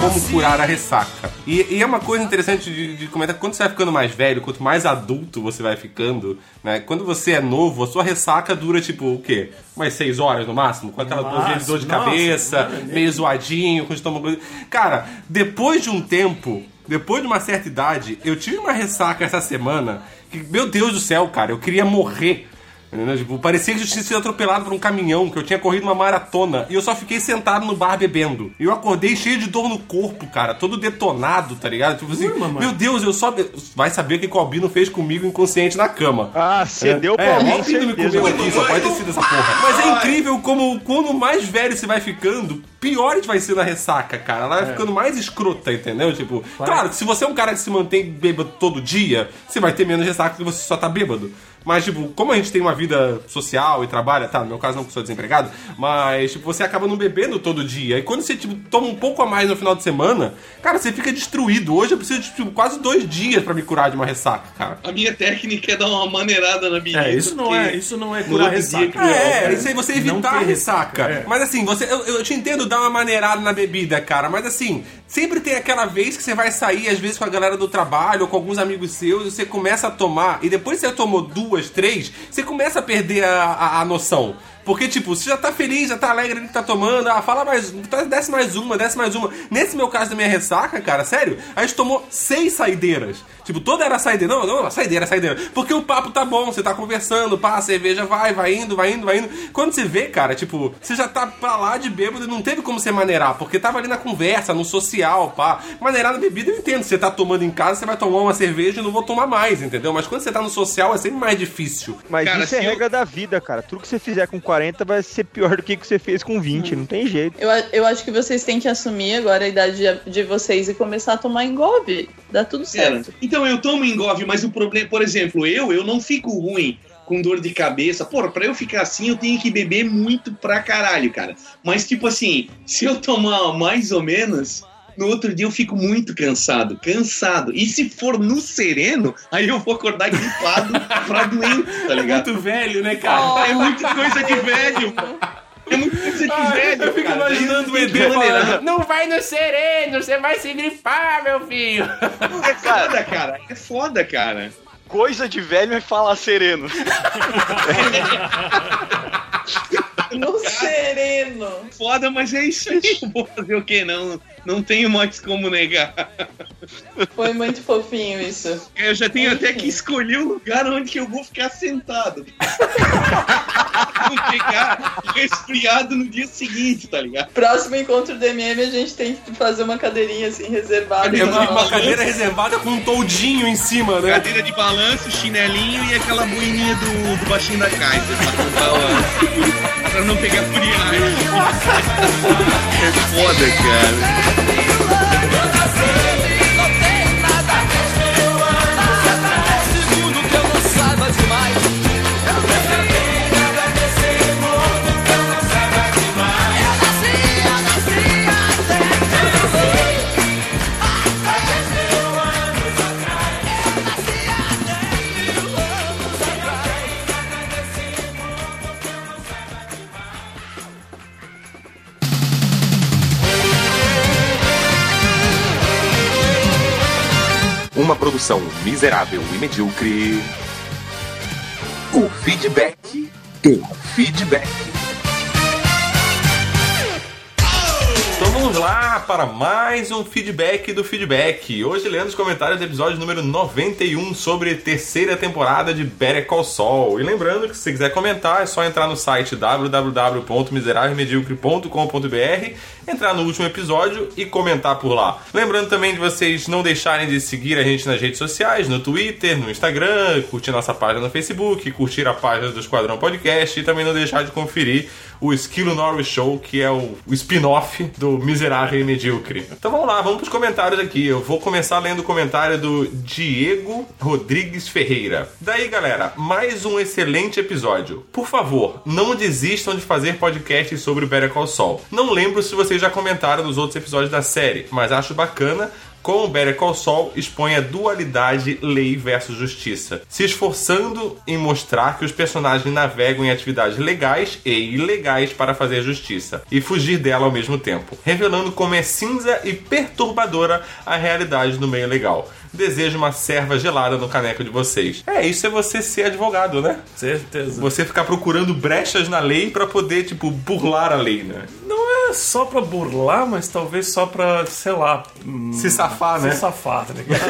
Como curar a ressaca. E, e é uma coisa interessante de, de comentar que quando você vai ficando mais velho, quanto mais adulto você vai ficando, né? Quando você é novo, a sua ressaca dura tipo o quê? Umas seis horas no máximo, com aquela dor de máximo, nossa, cabeça, nem- meio zoadinho, com o estômago. Cara, depois de um tempo, depois de uma certa idade, eu tive uma ressaca essa semana que, meu Deus do céu, cara, eu queria morrer. Entendeu? Tipo, parecia que eu tinha sido atropelado por um caminhão, que eu tinha corrido uma maratona e eu só fiquei sentado no bar bebendo. E eu acordei cheio de dor no corpo, cara, todo detonado, tá ligado? Tipo assim, Ui, meu Deus, eu só. Vai saber o que que o Albino fez comigo inconsciente na cama. Ah, cedeu pra É, o alguém, Albino me comeu aqui, só pode ter sido essa porra. Mas é incrível como quando mais velho você vai ficando, pior vai ser na ressaca, cara. Ela vai ficando mais escrota, entendeu? Tipo, claro que se você é um cara que se mantém bêbado todo dia, você vai ter menos ressaca porque você só tá bêbado. Mas, tipo, como a gente tem uma vida social e trabalha, tá, no meu caso não, porque sou desempregado, mas, tipo, você acaba não bebendo todo dia. E quando você, tipo, toma um pouco a mais no final de semana, cara, você fica destruído. Hoje eu preciso de, tipo, quase dois dias pra me curar de uma ressaca, cara. A minha técnica é dar uma maneirada na bebida. É, isso não é, isso não é curar ressaca. É, é, isso aí você evitar a ressaca, é. Mas assim, você, eu, eu te entendo dar uma maneirada na bebida, cara. Mas assim, sempre tem aquela vez que você vai sair, às vezes, com a galera do trabalho ou com alguns amigos seus, e você começa a tomar, e depois você tomou duas, três, você começa a perder a, a, a noção. Porque, tipo, você já tá feliz, já tá alegre que tá tomando, ah, fala mais, tá- desce mais uma, desce mais uma. Nesse meu caso da minha ressaca, cara, sério, a gente tomou seis saideiras. Tipo, toda era saideira. Não, não, saideira, saideira. Porque o papo tá bom, você tá conversando, pá, a cerveja vai, vai indo, vai indo, vai indo. Quando você vê, cara, tipo, você já tá pra lá de bêbado e não teve como você maneirar, porque tava ali na conversa, no social, pá. Maneirar na bebida eu entendo. Você tá tomando em casa, você vai tomar uma cerveja e não vou tomar mais, entendeu? Mas quando você tá no social é sempre mais difícil. Mas Cara, isso é se eu- regra da vida, cara. Tudo que você fizer com 40 vai ser pior do que o que você fez com 20, não tem jeito. Eu, eu acho que vocês têm que assumir agora a idade de, de vocês e começar a tomar engove. Dá tudo certo. Então eu tomo engove, mas o problema, por exemplo, eu, eu não fico ruim com dor de cabeça. Porra, pra eu ficar assim, eu tenho que beber muito pra caralho, cara. Mas, tipo assim, se eu tomar mais ou menos, no outro dia eu fico muito cansado. Cansado. E se for no sereno, aí eu vou acordar gripado pra doente, tá ligado? Muito velho, né, cara? Oh, É muita coisa de velho, mano. É muita coisa de Ai, velho. eu fico cara. imaginando o ED falando, não vai no sereno, você vai se gripar, meu filho. É foda, cara. É foda, cara. Coisa de velho é falar sereno. No sereno. Foda, mas é isso aí. Eu vou fazer o quê? Não, não tenho mais como negar. Foi muito fofinho isso. Eu já tenho até que escolher o lugar onde que eu vou ficar sentado. Não pegar resfriado no dia seguinte, tá ligado? Próximo encontro do MM, a gente tem que fazer uma cadeirinha assim reservada. É pra uma, nós. cadeira reservada com um toldinho em cima, né? Cadeira de balanço, chinelinho e aquela boininha do, do baixinho da caixa. Pra, o- pra não pegar friagem. É foda, cara. Uma produção miserável e medíocre. O feedback. O feedback. Então vamos lá para mais um feedback do feedback. Hoje lendo os comentários do episódio número 91 sobre terceira temporada de Better Call Saul. E lembrando que se você quiser comentar é só entrar no site www.miserávelmedíocre.com.br, entrar no último episódio e comentar por lá. Lembrando também de vocês não deixarem de seguir a gente nas redes sociais, no Twitter, no Instagram, curtir nossa página no Facebook, curtir a página do Esquadrão Podcast e também não deixar de conferir o Esquilo Norris Show, que é o, spin-off do Miserável e Medíocre. Então vamos lá, vamos pros comentários aqui. Eu vou começar lendo o comentário do Diego Rodrigues Ferreira. Daí, galera, mais um excelente episódio. Por favor, não desistam de fazer podcasts sobre o Better Call. Não lembro se vocês já comentaram nos outros episódios da série, mas acho bacana como o Better Call Saul expõe a dualidade lei versus justiça, se esforçando em mostrar que os personagens navegam em atividades legais e ilegais para fazer justiça e fugir dela ao mesmo tempo, revelando como é cinza e perturbadora a realidade do meio legal. Desejo uma serva gelada no caneco de vocês. É, isso é você ser advogado, né? Certeza. Você ficar procurando brechas na lei para poder, tipo, burlar a lei, né? Não é só pra burlar, mas talvez só pra, sei lá. hum, Se safar, né? Se safar, tá ligado?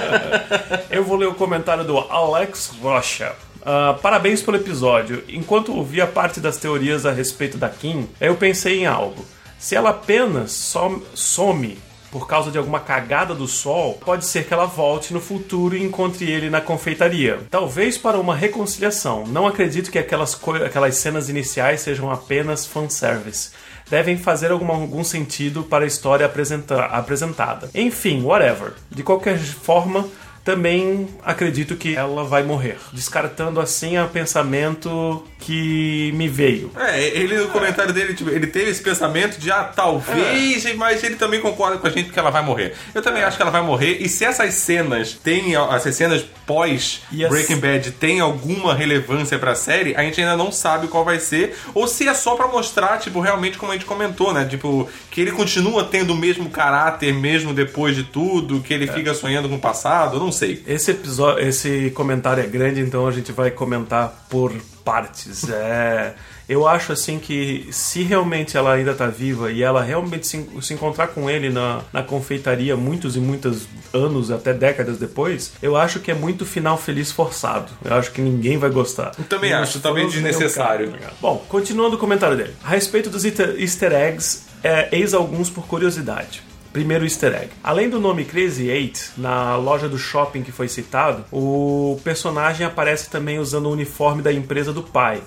Eu vou ler o comentário do Alex Rocha. Ah, parabéns pelo episódio. Enquanto ouvi a parte das teorias a respeito da Kim, eu pensei em algo. Se ela apenas som- some por causa de alguma cagada do sol, pode ser que ela volte no futuro e encontre ele na confeitaria. Talvez para uma reconciliação. Não acredito que aquelas, aquelas cenas iniciais sejam apenas fanservice devem fazer algum, sentido para a história apresenta- apresentada. Enfim, whatever. De qualquer forma, também acredito que ela vai morrer. Descartando assim o pensamento que me veio. É, ele no comentário dele, tipo, ele teve esse pensamento de, ah, talvez, mas ele também concorda com a gente que ela vai morrer. Eu também acho que ela vai morrer, e se essas cenas têm, essas cenas pós Breaking Bad têm alguma relevância pra série, a gente ainda não sabe qual vai ser, ou se é só pra mostrar, tipo, realmente como a gente comentou, né? Tipo, que ele continua tendo o mesmo caráter mesmo depois de tudo, que ele fica sonhando com o passado, não sei. Esse episódio, esse comentário é grande, então a gente vai comentar por partes. É, eu acho assim que se realmente ela ainda tá viva e ela realmente se, se encontrar com ele na, na confeitaria muitos e muitos anos, até décadas depois, eu acho que é muito final feliz forçado. Eu acho que ninguém vai gostar. Eu também acho, também desnecessário. cara. Bom, continuando o comentário dele. A respeito dos easter easter eggs, é, eis alguns por curiosidade. Primeiro easter egg. Além do nome Crazy Eight, na loja do shopping que foi citado, o personagem aparece também usando o uniforme da empresa do pai.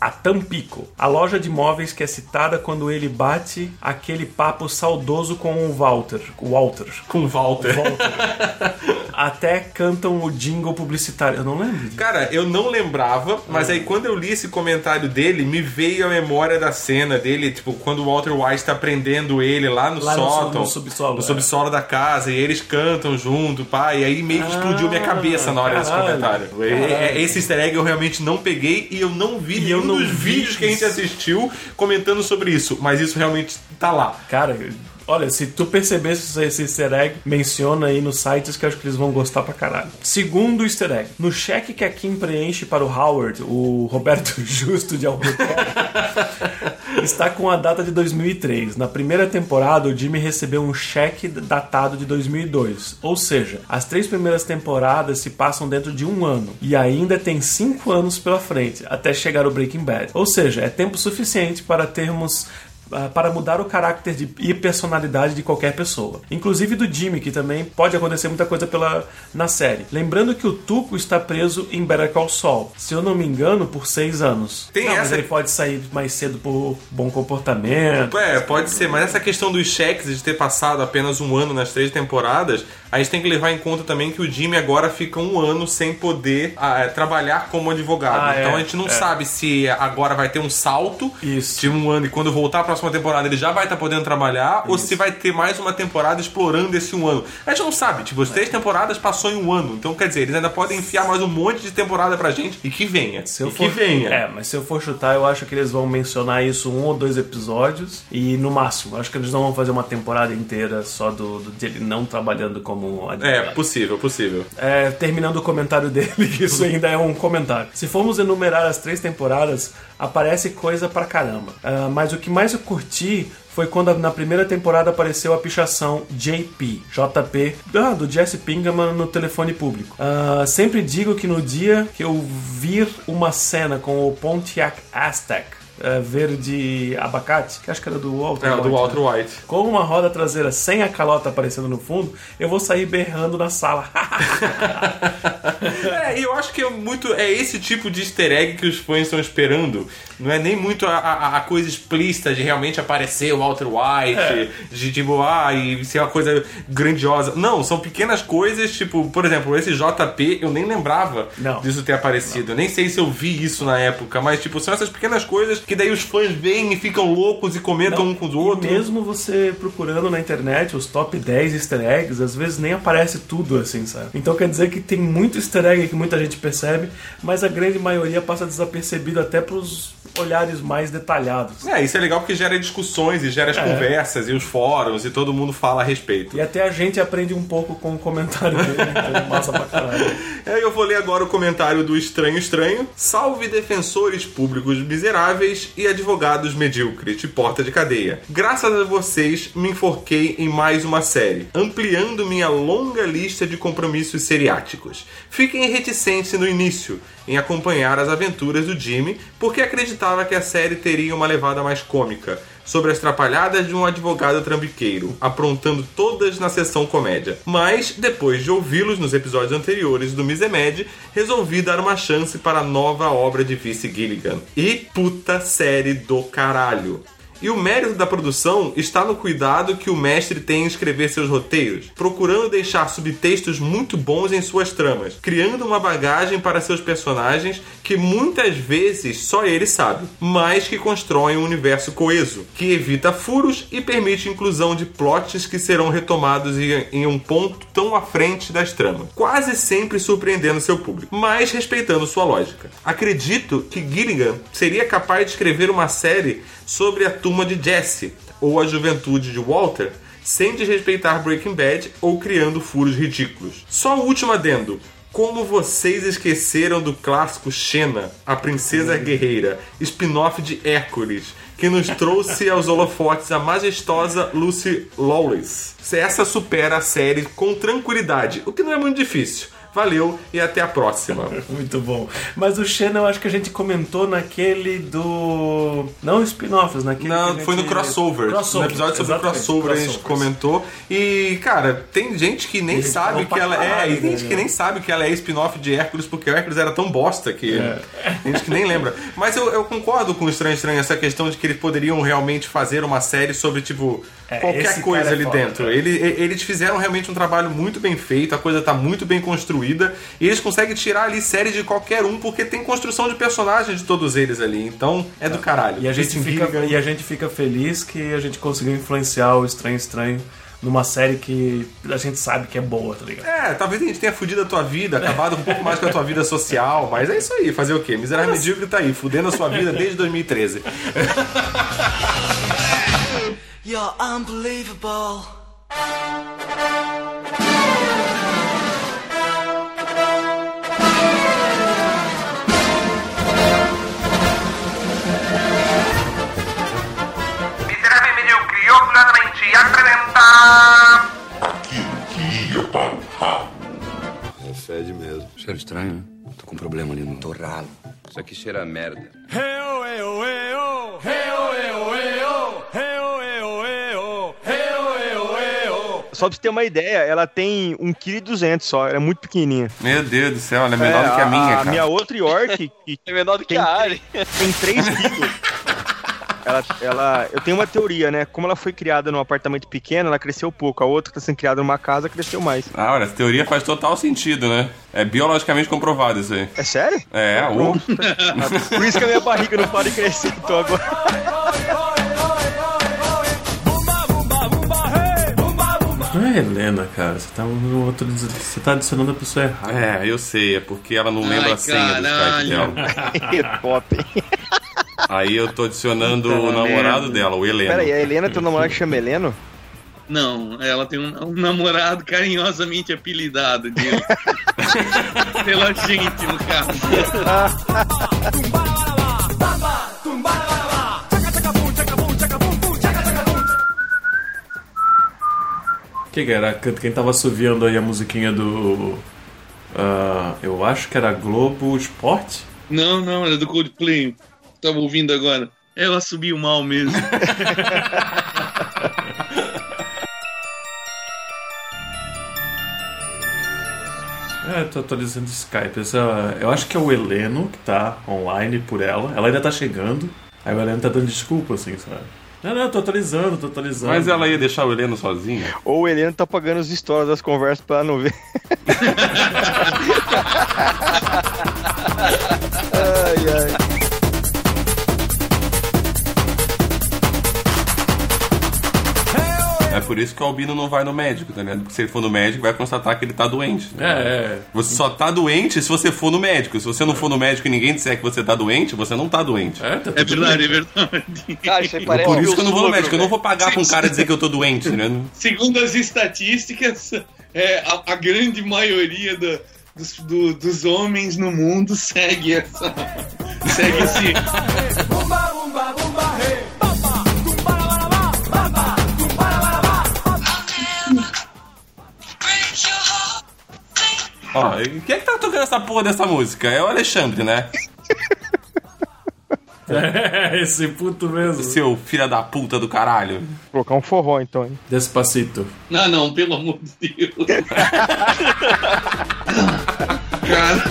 A Tampico, a loja de móveis que é citada quando ele bate aquele papo saudoso com o Walter. O Walter. Com o Walter. Até cantam o jingle publicitário. Eu não lembro. Cara, eu não lembrava, mas aí quando eu li esse comentário dele, me veio a memória da cena dele, tipo, quando o Walter White tá prendendo ele lá no Lá sótão. no subsolo, No é. subsolo da casa, e eles cantam junto, pá, e aí meio que explodiu minha cabeça na hora desse caralho. comentário. E- Caralho. é- Esse easter egg eu realmente não peguei e eu não vi nenhum eu não dos vi vídeos que a gente isso. assistiu comentando sobre isso, mas isso realmente tá lá. Cara, olha, se tu percebesse esse easter egg, menciona aí nos sites que eu acho que eles vão gostar pra caralho. Segundo easter egg, no cheque que a Kim preenche para o Howard, o Roberto Justo de Albuquerque, está com a data de 2003. Na primeira temporada, o Jimmy recebeu um cheque datado de 2002. Ou seja, as três primeiras temporadas se passam dentro de um ano. E ainda tem cinco anos pela frente, até chegar o Breaking Bad. Ou seja, é tempo suficiente para termos para mudar o caráter de, e personalidade de qualquer pessoa. Inclusive do Jimmy, que também pode acontecer muita coisa pela, na série. Lembrando que o Tuco está preso em Better Call Saul, se eu não me engano, por seis anos. Tem não, mas essa- ele pode sair mais cedo por bom comportamento. É, pode ser, mas essa questão dos cheques de ter passado apenas um ano nas três temporadas, a gente tem que levar em conta também que o Jimmy agora fica um ano sem poder ah, é, trabalhar como advogado. Ah, é, então a gente não é. sabe se agora vai ter um salto de um ano e quando voltar a próxima temporada ele já vai estar podendo trabalhar ou se vai ter mais uma temporada explorando esse um ano. A gente não sabe, tipo, as três temporadas passou em um ano. Então quer dizer, eles ainda podem enfiar mais um monte de temporada pra gente e que venha. Se eu for, que venha. É, mas se eu for chutar, eu acho que eles vão mencionar isso um ou dois episódios e no máximo. Acho que eles não vão fazer uma temporada inteira só do, do dele não trabalhando como É, advogado. possível, possível. É, terminando o comentário dele, que isso ainda é um comentário. Se formos enumerar as três temporadas, aparece coisa pra caramba. Ah, mas o que mais eu curti foi quando na primeira temporada apareceu a pichação JP, JP, ah, do Jesse Pinkman no telefone público. Ah, sempre digo que no dia que eu vir uma cena com o Pontiac Aztec, eh, verde abacate, que acho que era do Walter É, do White, Walter né? White. Com uma roda traseira sem a calota aparecendo no fundo, eu vou sair berrando na sala. É, e eu acho que é muito. É esse tipo de easter egg que os fãs estão esperando. Não é nem muito a, a- a coisa explícita de realmente aparecer o Walter White, É. de tipo, ah, e ser uma coisa grandiosa. Não, são pequenas coisas, tipo, por exemplo, esse JP, eu nem lembrava disso ter aparecido. Eu nem sei se eu vi isso na época, mas, tipo, são essas pequenas coisas que daí os fãs veem e ficam loucos e comentam um com os outros. Mesmo você procurando na internet os top 10 easter eggs, às vezes nem aparece tudo assim, sabe? Então quer dizer que tem muito easter egg que muita gente percebe, mas a grande maioria passa desapercebido até pros olhares mais detalhados. É, isso é legal porque gera discussões e gera as É. conversas e os fóruns e todo mundo fala a respeito. E até a gente aprende um pouco com o comentário dele, então massa pra caralho. É, eu vou ler agora o comentário do Estranho Estranho. Salve defensores públicos miseráveis e advogados medíocres de porta de cadeia. Graças a vocês, me enforquei em mais uma série, ampliando minha longa lista de compromissos seriáticos. Fiquem reticentes no início em acompanhar as aventuras do Jimmy, porque acreditava que a série teria uma levada mais cômica sobre as trapalhadas de um advogado trambiqueiro, aprontando todas na sessão comédia. Mas, depois de ouvi-los nos episódios anteriores do Misemed, resolvi dar uma chance para a nova obra de Vice Gilligan. E puta série do caralho! E o mérito da produção está no cuidado que o mestre tem em escrever seus roteiros, procurando deixar subtextos muito bons em suas tramas, criando uma bagagem para seus personagens que muitas vezes só ele sabe, mas que constroem um universo coeso, que evita furos e permite inclusão de plots que serão retomados em, um ponto tão à frente das tramas, quase sempre surpreendendo seu público, mas respeitando sua lógica. Acredito que Gilligan seria capaz de escrever uma série sobre a turma de Jesse ou a juventude de Walter sem desrespeitar Breaking Bad ou criando furos ridículos. Só o último adendo. Como vocês esqueceram do clássico Xena, a princesa guerreira, spin-off de Hércules, que nos trouxe aos holofotes a majestosa Lucy Lawless. Essa supera a série com tranquilidade, o que não é muito difícil. Valeu e até a próxima. Muito bom. Mas o Xena eu acho que a gente comentou naquele do. Não spin-offs, naquele. Não, gente- foi no crossover. Crossover. No episódio sobre exatamente, crossover a gente comentou. E, cara, tem gente que nem sabe que ela é. E tem gente né? que nem sabe que ela é spin-off de Hércules, porque o Hércules era tão bosta que. É. Tem gente que nem lembra. Mas eu, eu concordo com o Estranho Estranho, essa questão de que eles poderiam realmente fazer uma série sobre, tipo, qualquer esse coisa é ali foda, dentro. Ele- eles fizeram realmente um trabalho muito bem feito, a coisa tá muito bem construída. E eles conseguem tirar ali série de qualquer um, porque tem construção de personagem de todos eles ali. Então é do caralho. E a, gente fica, e a gente fica feliz que a gente conseguiu influenciar o Estranho Estranho numa série que a gente sabe que é boa, tá ligado? É, talvez a gente tenha fudido a tua vida, acabado um pouco mais com a tua vida social, mas é isso aí, fazer o quê? Miserável Medíocre tá aí, fudendo a sua vida desde 2013. You're unbelievable. Miserável Medíocre orgulhosamente apresenta... É fede mesmo. Cheiro estranho, né? Tô com um problema ali no torralo. Isso aqui cheira a merda. Só pra você ter uma ideia, ela tem 1,2kg só, ela é muito pequenininha. Meu Deus do céu, ela é menor do que a minha, A cara. minha outra York, que É menor do que a Ari. tem 3 quilos. Ela, ela, eu tenho uma teoria, né? Como ela foi criada num apartamento pequeno, ela cresceu pouco. A outra que tá sendo criada numa casa cresceu mais. Ah, olha, essa teoria faz total sentido, né? É biologicamente comprovado isso aí. É sério? É, o. Por isso que a minha barriga não para de crescer, então agora. Não é Helena, cara. Você tá, no outro, você tá adicionando a pessoa errada. É, eu sei, é porque ela não lembra Ai, a senha do Skype dela. É top. Aí eu tô adicionando o namorado dela, o Heleno. Pera aí, a Helena tem um namorado que chama Heleno? Não, ela tem um, um namorado carinhosamente apelidado de pela gente, no caso. Quem que era? Quem tava assoviando aí a musiquinha do. ah, eu acho que era Globo Esporte? Não, não, era do Coldplay. Tava ouvindo agora. Ela subiu mal mesmo. É, tô atualizando o Skype. Essa- eu acho que é o Heleno que tá online por ela. Ela ainda tá chegando. Aí o Heleno tá dando desculpa, assim, sabe? Não, não, tô atualizando, tô atualizando. Mas ela ia deixar o Heleno sozinho? Ou o Heleno tá pagando os stories das conversas pra ela não ver. ai, ai. Por isso que o Albino não vai no médico, tá ligado? Porque se ele for no médico, vai constatar que ele tá doente. É, é. Você só tá doente se você for no médico. Se você não for no médico e ninguém disser que você tá doente, você não tá doente. É, tá É verdade, é verdade. Cara, isso É parece por isso que eu não vou no médico. Eu não velho. vou pagar pra um cara dizer que eu tô doente, né? Segundo as estatísticas, é, a, a grande maioria da- dos, do- dos homens no mundo segue essa. segue esse. Ó, e quem é que tá tocando essa porra dessa música? É o Alexandre, né? É, esse puto mesmo. Seu filho da puta do caralho. Vou colocar um forró então, hein? Despacito. Não, não, pelo amor de Deus. Cara.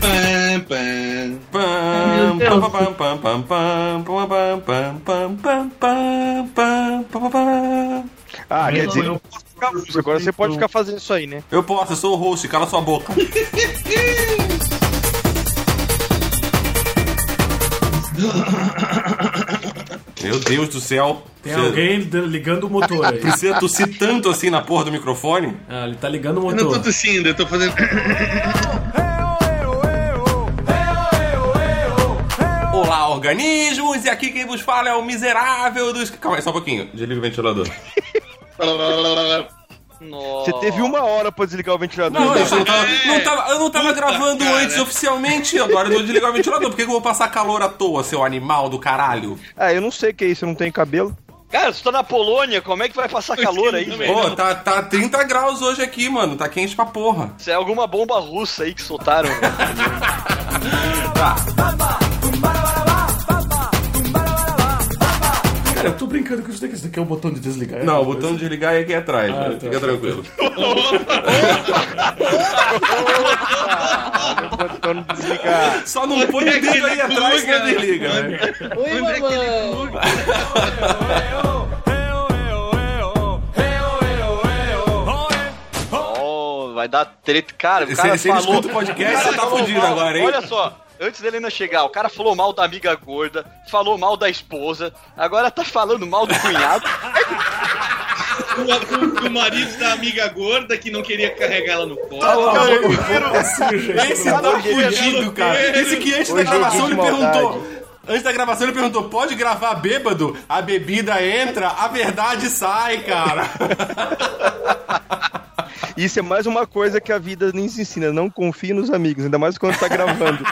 Pam, pam. Pam, pam, pam, pam, pam, pam, pam, pam, pam, pam, pam, pam, pam, pam. Ah, quer dizer, Eu- agora você pode ficar fazendo isso aí, né? Eu posso, eu sou o host, cala sua boca. Meu Deus do céu. Tem Você alguém ligando o motor aí. Precisa tossir tanto assim na porra do microfone? Ah, ele tá ligando o Eu não tô motor. tossindo, eu tô fazendo. Olá, organismos! E aqui quem vos fala é o miserável dos. Calma aí, só um pouquinho. Desliga o ventilador. Você teve uma hora pra desligar o ventilador. Não, isso não tava, não tava- eu não tava Puta, gravando cara. antes oficialmente. Agora eu vou desligar o ventilador. Por que que eu vou passar calor à toa, seu animal do caralho? Ah, eu não sei o que é isso, eu não tenho cabelo. Cara, você tá na Polônia, como é que vai passar calor aí, velho? Pô, tá, tá 30 graus hoje aqui, mano. Tá quente pra porra. Isso é alguma bomba russa aí que soltaram. Cara, eu tô brincando com isso daqui. Isso daqui é o botão de desligar. Não, o botão de desligar é aqui atrás. Ah, né? tá. Fica tranquilo. Botando desligar. Só não põe o dedo aí atrás que desliga, né? Oi, é ele mamãe. oh, vai dar treta. Cara, o Se- cara se ele falou... escuta o podcast, você tá falou fudido agora, hein? Olha só, antes dele ainda chegar, o cara falou mal da amiga gorda, falou mal da esposa, agora tá falando mal do cunhado. O, o- o marido da amiga gorda que não queria carregar ela no colo. Esse tá fudido, cara. Esse que antes da é gravação ele perguntou. Antes da gravação ele perguntou: pode gravar bêbado? A bebida entra, a verdade sai, cara. Isso é mais uma coisa que a vida nos ensina. Não confie nos amigos, ainda mais quando tá gravando.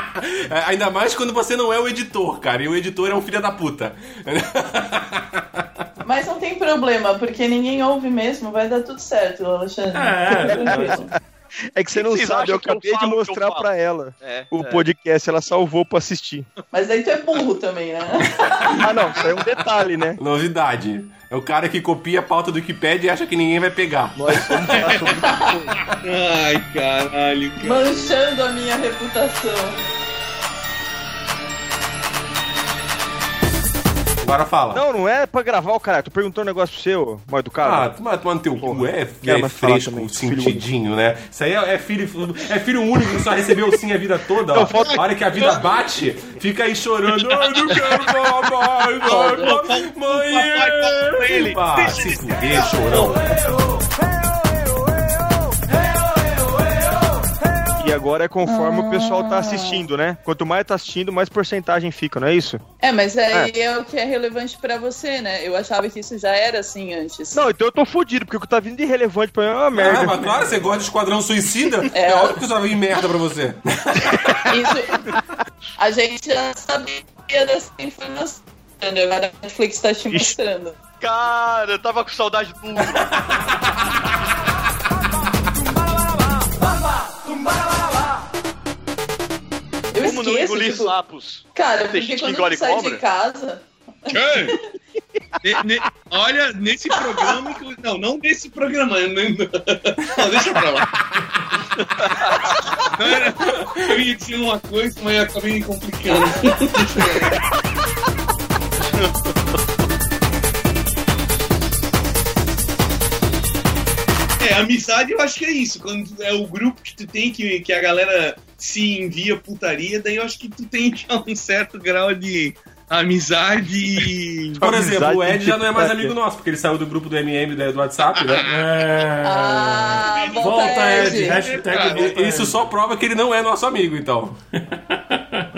É, ainda mais quando você não é o editor, cara. E o editor é um filho da puta. Mas não tem problema, porque ninguém ouve mesmo, vai dar tudo certo, Alexandre. É, Fica tranquilo. É que você não sabe, eu que eu acabei de mostrar pra ela É, o é. podcast, ela salvou pra assistir. Mas daí tu é burro também, né? Ah, não, isso aí é um detalhe, né? Novidade. É o cara que copia a pauta do Wikipedia e acha que ninguém vai pegar. Nós somos Ai, caralho. cara. Manchando a minha reputação. Agora fala. Não, não é pra gravar o cara. Tu perguntou um negócio pro seu, mal Ah, educado. toma, toma no teu cu. É, é fresco, sentidinho, né? Isso aí é, é filho, é filho único que só recebeu sim a vida toda. Ó. Não, falta- A hora que a vida bate, fica aí chorando. Ai, não quero falar mais. Ai, mãe. ele. Ah, se fuder, chorão. E agora é conforme o pessoal tá assistindo, né? Quanto mais tá assistindo, mais porcentagem fica, não é isso? É, mas aí é. o que é relevante pra você, né? Eu achava que isso já era assim antes. Não, então eu tô fudido, porque o que tá vindo de relevante pra mim é uma merda. Ah, mas claro, você gosta de Esquadrão Suicida? É, É. óbvio que isso vai vir merda pra você. Isso. A gente já sabia dessa informação. Agora a Netflix tá te mostrando. Cara, eu tava com saudade do. Como não engolir tipo, sapos? Cara, Tem gente que engole cobra? de casa. Ne- ne- olha, nesse programa. Não, não nesse programa. Não, não, deixa pra lá. Não era- eu ia dizer uma coisa, mas acabei me complicando. amizade eu acho que é isso. Quando é o grupo que tu tem, que, que a galera se envia putaria, daí eu acho que tu tem já um certo grau de amizade e. Por exemplo, o Ed já não é mais amigo nosso, porque ele saiu do grupo do MM da- do WhatsApp, né? É. Ah, volta, Volta, Ed. Ed. Hashtag volta, Isso Ed. só prova que ele não é nosso amigo, então.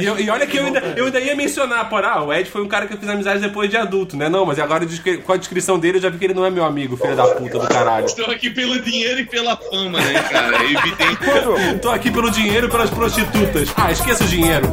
E, eu- e olha que eu ainda, eu ainda ia mencionar, porra, ah, o Ed foi um cara que eu fiz amizade depois de adulto, né? Não, mas agora com a descrição dele eu já vi que ele não é meu amigo, filho da puta do caralho. Estou aqui pelo dinheiro e pela fama, né, cara? É evidente. Tô aqui pelo dinheiro e pelas prostitutas. Ah, esqueça o dinheiro.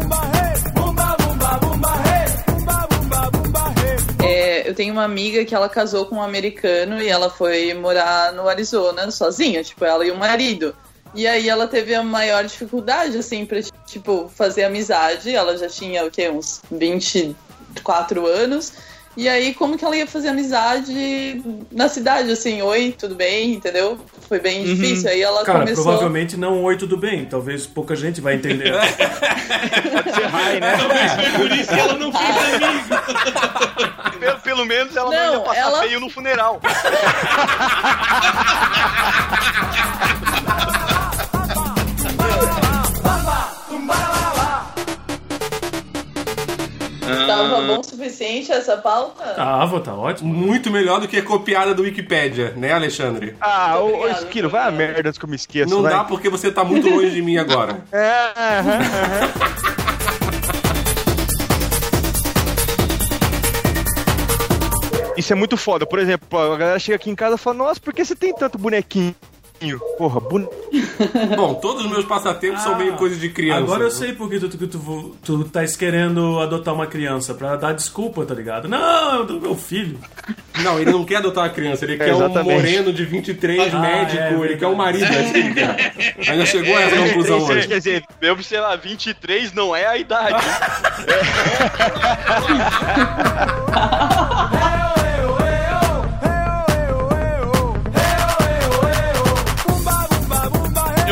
É, eu tenho uma amiga que ela casou com um americano e ela foi morar no Arizona sozinha, tipo, ela e o marido. E aí ela teve a maior dificuldade, assim, pra, tipo, fazer amizade. Ela já tinha, o quê, uns 24 anos. E aí, como que ela ia fazer amizade na cidade, assim, oi, tudo bem, entendeu? Foi bem difícil. Aí ela Cara, começou. provavelmente não oi, tudo bem. Talvez pouca gente vai entender. Pode ser high, né? Talvez foi por isso que ela não fez amigo. Pelo, pelo menos ela não, Não, ia passar ela- feio no funeral. Tava bom o suficiente essa pauta? Ah, vou tá ótimo. Muito melhor do que a copiada do Wikipédia, né, Alexandre? Ah, ô, ô Esquilo, vai a merda que eu me esqueça. Não vai. dá porque você tá muito longe de mim agora. É, aham, aham. Isso é muito foda. Por exemplo, a galera chega aqui em casa e fala: Nossa, por que você tem tanto bonequinho? Porra, bone... Bom, todos os meus passatempos são meio coisa de criança. Agora eu sei por que tu, tu, tu, tu tá querendo adotar uma criança, pra dar desculpa, tá ligado? Não, é do meu filho. Não, ele não quer adotar uma criança, ele É, quer um exatamente. moreno de 23, Ah, médico, é, ele quer um marido, é isso que ele quer. Ainda chegou a essa conclusão Quer hoje. dizer, mesmo, sei lá, 23 não é a idade.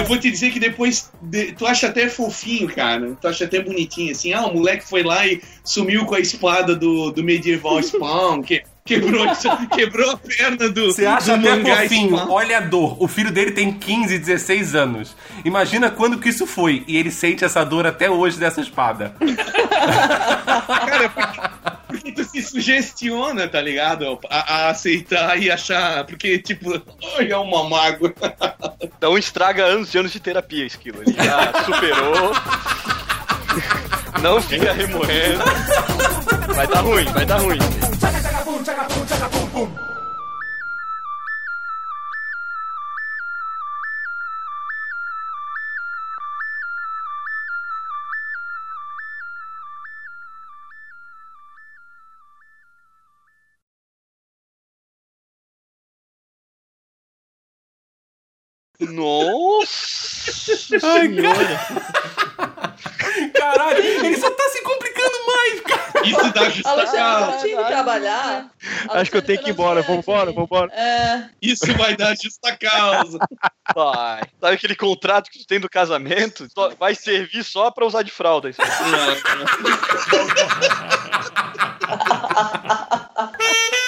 vou te dizer que depois de- tu acha até fofinho, cara. Tu acha até bonitinho, assim. Ah, o moleque foi lá e sumiu com a espada do, do medieval Spawn, que, quebrou, quebrou a perna do, Você acha do até fofinho, Spawn. olha a dor. O filho dele tem 15, 16 anos. Imagina quando que isso foi. E ele sente essa dor até hoje dessa espada. Cara, porque tu se sugestiona, tá ligado? A, a aceitar e achar. Porque, tipo, ai, é uma mágoa. Então estraga anos e anos de terapia, Esquilo. Ele já superou. Não fica remoendo. Vai dar ruim, vai dar ruim. Nossa senhora! Caralho, ele só tá se complicando mais, cara. Isso dá justa Alexandre, não causa. tinha que trabalhar. Acho que eu tenho que ir embora. Vambora, vambora. É, Isso vai dar justa causa. Vai. Sabe aquele contrato que tu tem do casamento? Só- vai servir só pra usar de fralda. Isso.